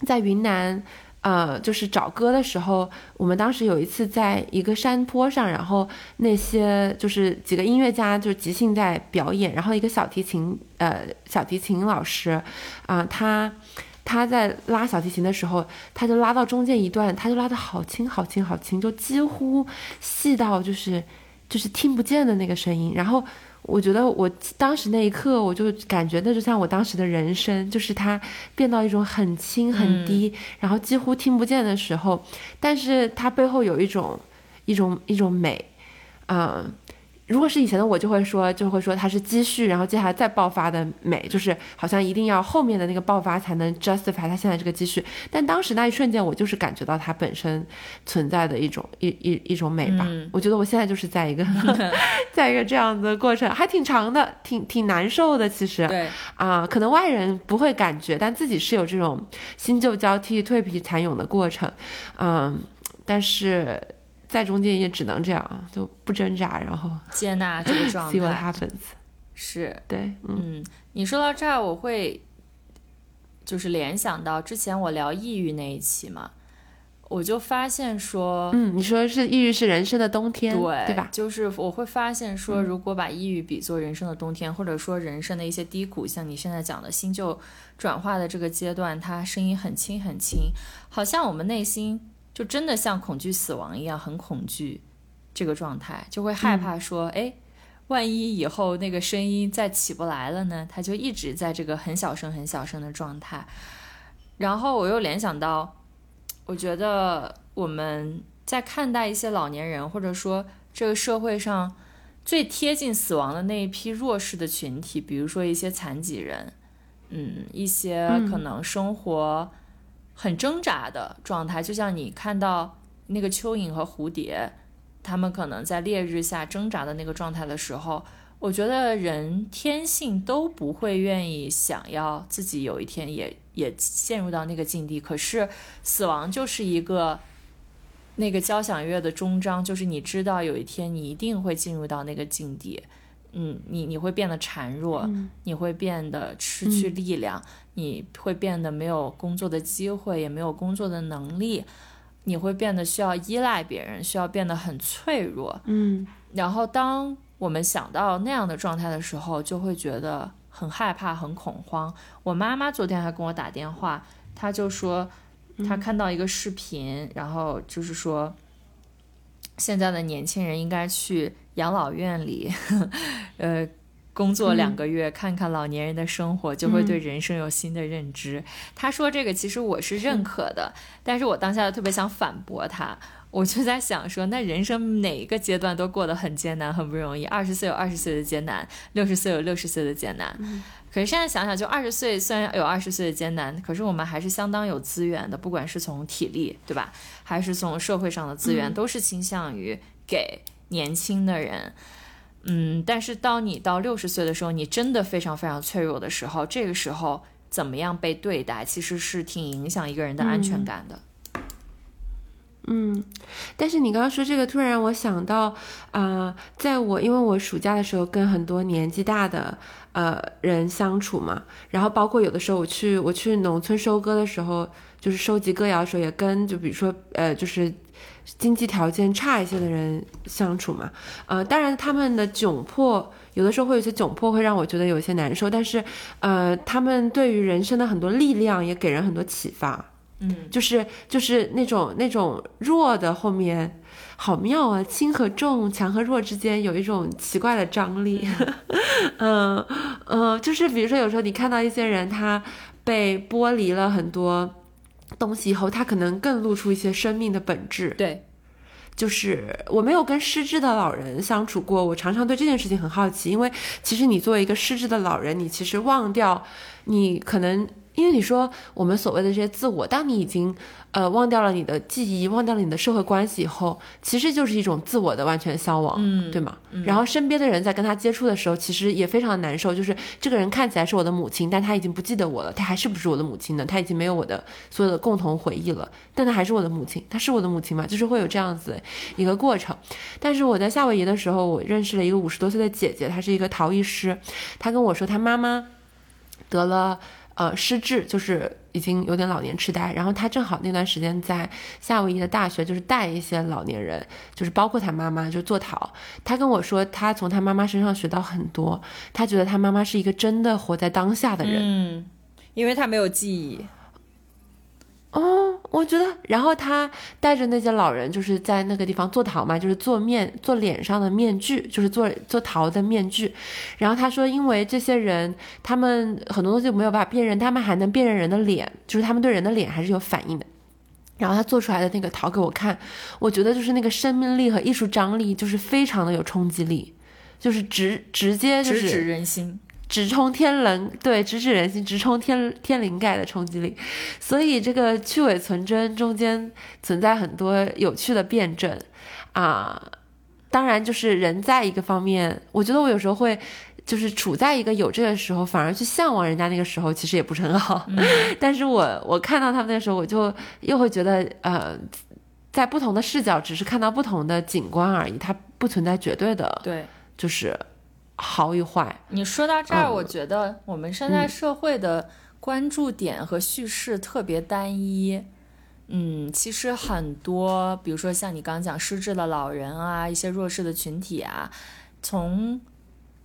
在云南，呃，就是找歌的时候，我们当时有一次在一个山坡上，然后那些就是几个音乐家就即兴在表演，然后一个小提琴呃小提琴老师啊、他。他在拉小提琴的时候，他就拉到中间一段，他就拉的好轻好轻好轻，就几乎细到就是就是听不见的那个声音。然后我觉得我当时那一刻，我就感觉那就像我当时的人生，就是它变到一种很轻很低，然后几乎听不见的时候，但是它背后有一种一种一种美，嗯。如果是以前的我，就会说，就会说它是积蓄，然后接下来再爆发的美，就是好像一定要后面的那个爆发才能 justify 它现在这个积蓄。但当时那一瞬间，我就是感觉到它本身存在的一种一一一种美吧。嗯我觉得我现在就是在一个 <laughs> 在一个这样的过程，还挺长的，挺挺难受的。其实对，啊、可能外人不会感觉，但自己是有这种新旧交替、蜕皮蚕蛹的过程。嗯，但是在中间也只能这样，就不挣扎，然后。接纳这个状 see what 态 happens。是对，嗯嗯，你说到这儿，我会就是联想到之前我聊抑郁那一期嘛，我就发现说，嗯，你说是抑郁是人生的冬天，对对吧？就是我会发现说，如果把抑郁比作人生的冬天，或者说人生的一些低谷，像你现在讲的新旧转化的这个阶段，它声音很轻很轻，好像我们内心就真的像恐惧死亡一样，很恐惧这个状态，就会害怕说，哎。万一以后那个声音再起不来了呢？他就一直在这个很小声、很小声的状态。然后我又联想到，我觉得我们在看待一些老年人，或者说这个社会上最贴近死亡的那一批弱势的群体，比如说一些残疾人，嗯，一些可能生活很挣扎的状态，就像你看到那个蚯蚓和蝴蝶，他们可能在烈日下挣扎的那个状态的时候。我觉得人天性都不会愿意想要自己有一天也也陷入到那个境地。可是死亡就是一个那个交响乐的终章，就是你知道有一天你一定会进入到那个境地。嗯，你你会变得孱弱，你会变得失去力量，你会变得没有工作的机会，也没有工作的能力，你会变得需要依赖别人，需要变得很脆弱。嗯，然后当。我们想到那样的状态的时候，就会觉得很害怕、很恐慌。我妈妈昨天还跟我打电话，她就说她看到一个视频，然后就是说现在的年轻人应该去养老院里，<laughs> 呃，工作两个月，看看老年人的生活，就会对人生有新的认知。他说这个其实我是认可的，但是我当下特别想反驳他。我就在想说，那人生哪一个阶段都过得很艰难，很不容易。二十岁有二十岁的艰难，六十岁有六十岁的艰难。可是现在想想，就二十岁虽然有二十岁的艰难，可是我们还是相当有资源的，不管是从体力，对吧？还是从社会上的资源，都是倾向于给年轻的人。嗯，但是当你到六十岁的时候，你真的非常非常脆弱的时候，这个时候怎么样被对待，其实是挺影响一个人的安全感的。嗯，嗯但是你刚刚说这个，突然我想到，啊，在我因为我暑假的时候跟很多年纪大的呃人相处嘛，然后包括有的时候我去我去农村收割的时候，就是收集歌谣的时候，也跟就比如说呃就是经济条件差一些的人相处嘛，呃，当然他们的窘迫有的时候会有些窘迫，会让我觉得有些难受，但是呃，他们对于人生的很多力量也给人很多启发。嗯，就是就是那种那种弱的后面，好妙啊！轻和重，强和弱之间有一种奇怪的张力。<laughs> 嗯嗯，就是比如说有时候你看到一些人，他被剥离了很多东西以后，他可能更露出一些生命的本质。对，就是我没有跟失智的老人相处过，我常常对这件事情很好奇，因为其实你作为一个失智的老人，你其实忘掉你可能。因为你说我们所谓的这些自我，当你已经呃忘掉了你的记忆，忘掉了你的社会关系以后，其实就是一种自我的完全消亡，嗯，对吗？然后身边的人在跟他接触的时候，其实也非常难受，就是这个人看起来是我的母亲，但他已经不记得我了，他还是不是我的母亲呢？他已经没有我的所有的共同回忆了，但他还是我的母亲，他是我的母亲吗？就是会有这样子一个过程。但是我在夏威夷的时候，我认识了一个五十多岁的姐姐，她是一个陶艺师，她跟我说，她妈妈得了。呃，失智就是已经有点老年痴呆，然后他正好那段时间在夏威夷的大学，就是带一些老年人，就是包括他妈妈，就坐陶。他跟我说，他从他妈妈身上学到很多，他觉得他妈妈是一个真的活在当下的人，嗯，因为他没有记忆。哦，我觉得，然后他带着那些老人，就是在那个地方做陶嘛，就是做面做脸上的面具，就是做做陶的面具。然后他说，因为这些人他们很多东西没有办法辨认，他们还能辨认人的脸，就是他们对人的脸还是有反应的。然后他做出来的那个陶给我看，我觉得就是那个生命力和艺术张力，就是非常的有冲击力，就是直直接就是直指人心。直冲天人，对，直指人心，直冲天天灵盖的冲击力，所以这个去伪存真中间存在很多有趣的辩证啊。当然，就是人在一个方面，我觉得我有时候会就是处在一个有这个时候，反而去向往人家那个时候，其实也不是很好。<laughs> 但是我我看到他们那时候，我就又会觉得呃，在不同的视角，只是看到不同的景观而已，它不存在绝对的，对，就是。好与坏，你说到这儿，我觉得我们现在社会的关注点和叙事特别单一，嗯，其实很多，比如说像你刚刚讲失智的老人啊，一些弱势的群体啊，从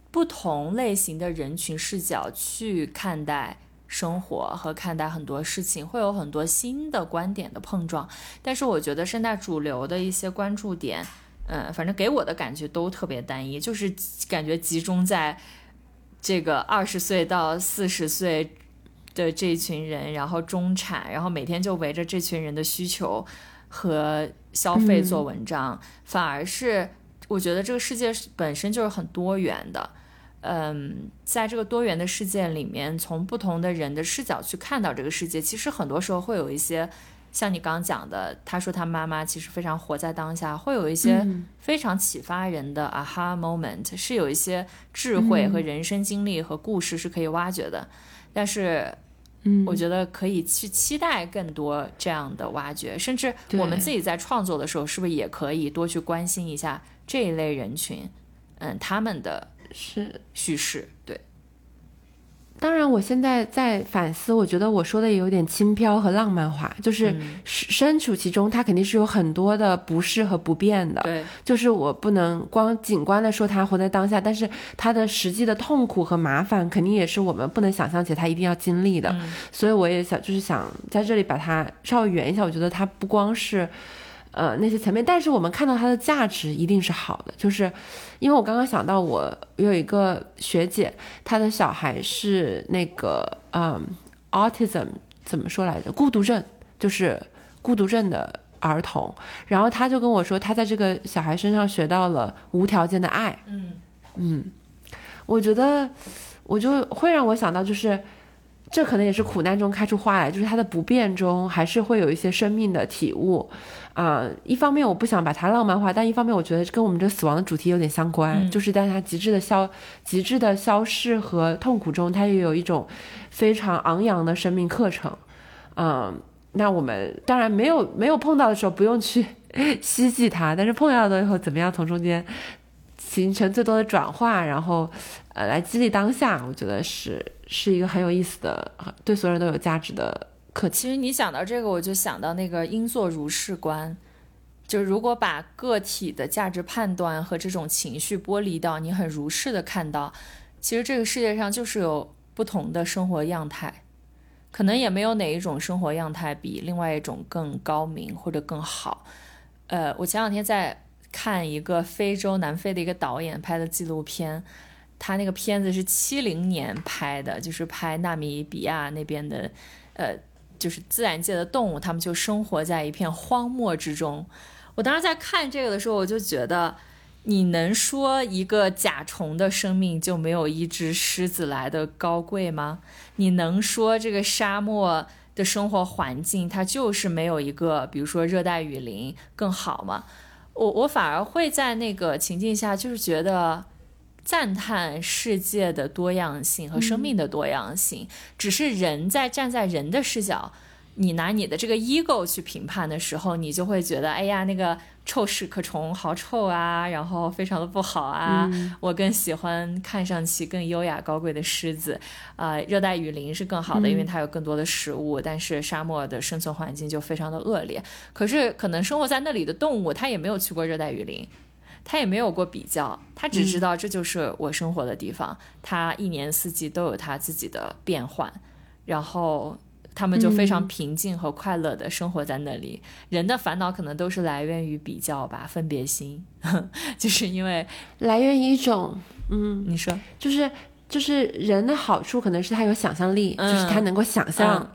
不同类型的人群视角去看待生活和看待很多事情，会有很多新的观点的碰撞。但是我觉得现在主流的一些关注点，嗯，反正给我的感觉都特别单一，就是感觉集中在这个二十岁到四十岁的这群人，然后中产，然后每天就围着这群人的需求和消费做文章，反而是我觉得这个世界本身就是很多元的。嗯，在这个多元的世界里面，从不同的人的视角去看到这个世界，其实很多时候会有一些，像你刚刚讲的，他说他妈妈其实非常活在当下，会有一些非常启发人的 aha moment，是有一些智慧和人生经历和故事是可以挖掘的。但是，嗯，我觉得可以去期待更多这样的挖掘，甚至我们自己在创作的时候，是不是也可以多去关心一下这一类人群，嗯，他们的。是叙事，对。当然，我现在在反思，我觉得我说的也有点轻飘和浪漫化，就是身处其中，他肯定是有很多的不适和不便的。对，就是我不能光景观的说他活在当下，但是他的实际的痛苦和麻烦，肯定也是我们不能想象且他一定要经历的。所以我也想，就是想在这里把它稍微圆一下。我觉得他不光是。呃，那些层面，但是我们看到它的价值一定是好的，就是因为我刚刚想到，我有一个学姐，她的小孩是那个嗯，autism 怎么说来着？孤独症，就是孤独症的儿童。然后他就跟我说，他在这个小孩身上学到了无条件的爱。嗯嗯，我觉得我就会让我想到，就是这可能也是苦难中开出花来，就是它的不变中还是会有一些生命的体悟。啊，一方面我不想把它浪漫化，但一方面我觉得跟我们这死亡的主题有点相关，就是在它极致的消、极致的消逝和痛苦中，它也有一种非常昂扬的生命课程。嗯，那我们当然没有没有碰到的时候不用去 <laughs> 希冀它，但是碰到了以后，怎么样从中间形成最多的转化，然后呃来激励当下，我觉得是是一个很有意思的，对所有人都有价值的。其实你讲到这个，我就想到那个应作如是观，就如果把个体的价值判断和这种情绪剥离到你很如是的看到，其实这个世界上就是有不同的生活样态，可能也没有哪一种生活样态比另外一种更高明或者更好。呃，我前两天在看一个非洲南非的一个导演拍的纪录片，他那个片子是七零年拍的，就是拍纳米比亚那边的，呃。就是自然界的动物，它们就生活在一片荒漠之中。我当时在看这个的时候，我就觉得，你能说一个甲虫的生命就没有一只狮子来的高贵吗？你能说这个沙漠的生活环境它就是没有一个，比如说热带雨林更好吗？我我反而会在那个情境下，就是觉得。赞叹世界的多样性和生命的多样性，只是人在站在人的视角，你拿你的这个 ego 去评判的时候，你就会觉得，哎呀，那个臭屎壳虫好臭啊，然后非常的不好啊。我更喜欢看上去更优雅高贵的狮子，啊，热带雨林是更好的，因为它有更多的食物，但是沙漠的生存环境就非常的恶劣。可是可能生活在那里的动物，它也没有去过热带雨林。他也没有过比较，他只知道这就是我生活的地方。他一年四季都有他自己的变换，然后他们就非常平静和快乐的生活在那里。人的烦恼可能都是来源于比较吧，分别心，<laughs> 就是因为来源于一种，嗯，你说，就是就是人的好处可能是他有想象力，就是他能够想象。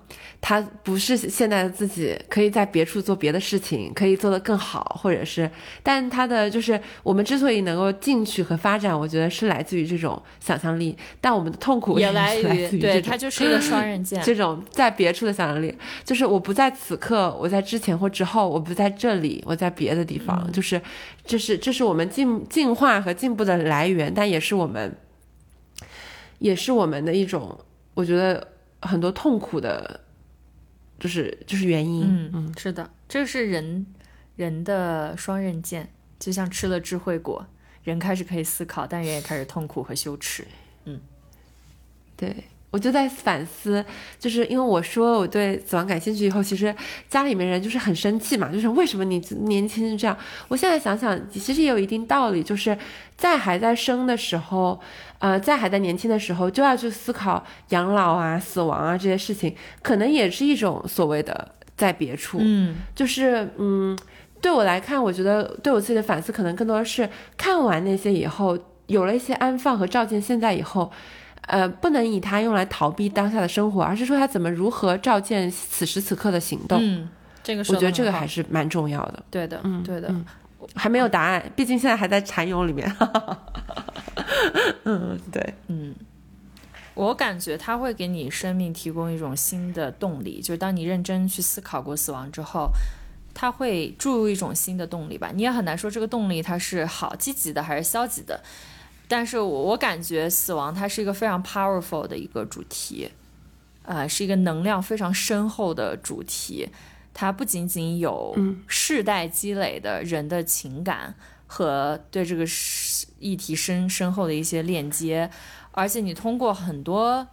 他不是现在的自己，可以在别处做别的事情，可以做得更好，或者是，但他的就是我们之所以能够进去和发展，我觉得是来自于这种想象力，但我们的痛苦 <laughs> 也来自于对，它就是一个双刃剑。<laughs> 这种在别处的想象力，就是我不在此刻，我在之前或之后，我不在这里，我在别的地方，就是这是这是我们进进化和进步的来源，但也是我们，也是我们的一种，我觉得很多痛苦的。就是就是原因，嗯嗯，是的，这是人人的双刃剑，就像吃了智慧果，人开始可以思考，但人也开始痛苦和羞耻。嗯，对，我就在反思，就是因为我说我对死亡感兴趣以后，其实家里面人就是很生气嘛，就是为什么你年轻就这样？我现在想想，其实也有一定道理，就是在还在生的时候，呃，在还在年轻的时候就要去思考养老啊、死亡啊这些事情，可能也是一种所谓的在别处。嗯，就是嗯，对我来看，我觉得对我自己的反思，可能更多的是看完那些以后，有了一些安放和照见现在以后。呃，不能以它用来逃避当下的生活，而是说它怎么如何照见此时此刻的行动。嗯，这个我觉得这个还是蛮重要的。对的，嗯，对的，还没有答案，<laughs> 毕竟现在还在蚕蛹里面。<laughs> <laughs> 嗯，对，嗯，我感觉它会给你生命提供一种新的动力，就是当你认真去思考过死亡之后，它会注入一种新的动力吧。你也很难说这个动力它是好积极的还是消极的。但是我我感觉死亡它是一个非常 powerful 的一个主题，呃，是一个能量非常深厚的主题。它不仅仅有世代积累的人的情感和对这个议题深深厚的一些链接，而且你通过很多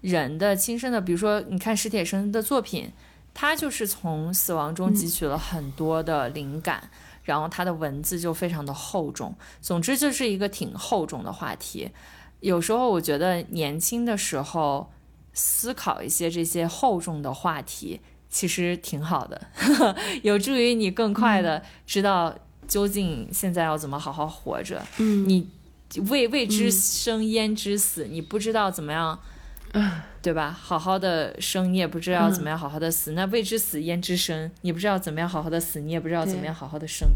人的亲身的，比如说你看史铁生的作品，他就是从死亡中汲取了很多的灵感。然后它的文字就非常的厚重，总之就是一个挺厚重的话题。有时候我觉得年轻的时候思考一些这些厚重的话题，其实挺好的，<laughs> 有助于你更快的知道究竟现在要怎么好好活着。嗯，你未未知生焉知死？你不知道怎么样。对吧？好好的生，你也不知道怎么样好好的死。那未知死焉知生？你不知道怎么样好好的死，你也不知道怎么样好好的生。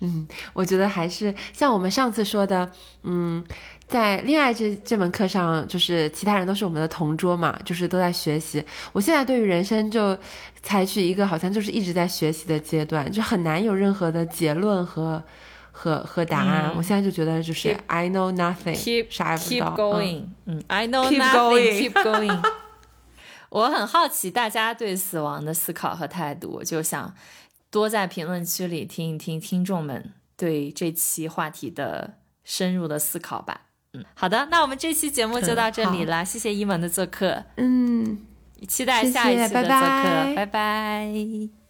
嗯，我觉得还是像我们上次说的，嗯，在恋爱这这门课上，就是其他人都是我们的同桌嘛，就是都在学习。我现在对于人生就采取一个好像就是一直在学习的阶段，就很难有任何的结论和。和和答案，我现在就觉得就是 I know nothing，啥也不知道。Keep going，嗯，I know nothing，keep <laughs> going。我很好奇大家对死亡的思考和态度，就想多在评论区里听一听听众们对这期话题的深入的思考吧。嗯，好的，那我们这期节目就到这里了，谢谢伊萌的做客。嗯，期待下一期的做客，拜拜。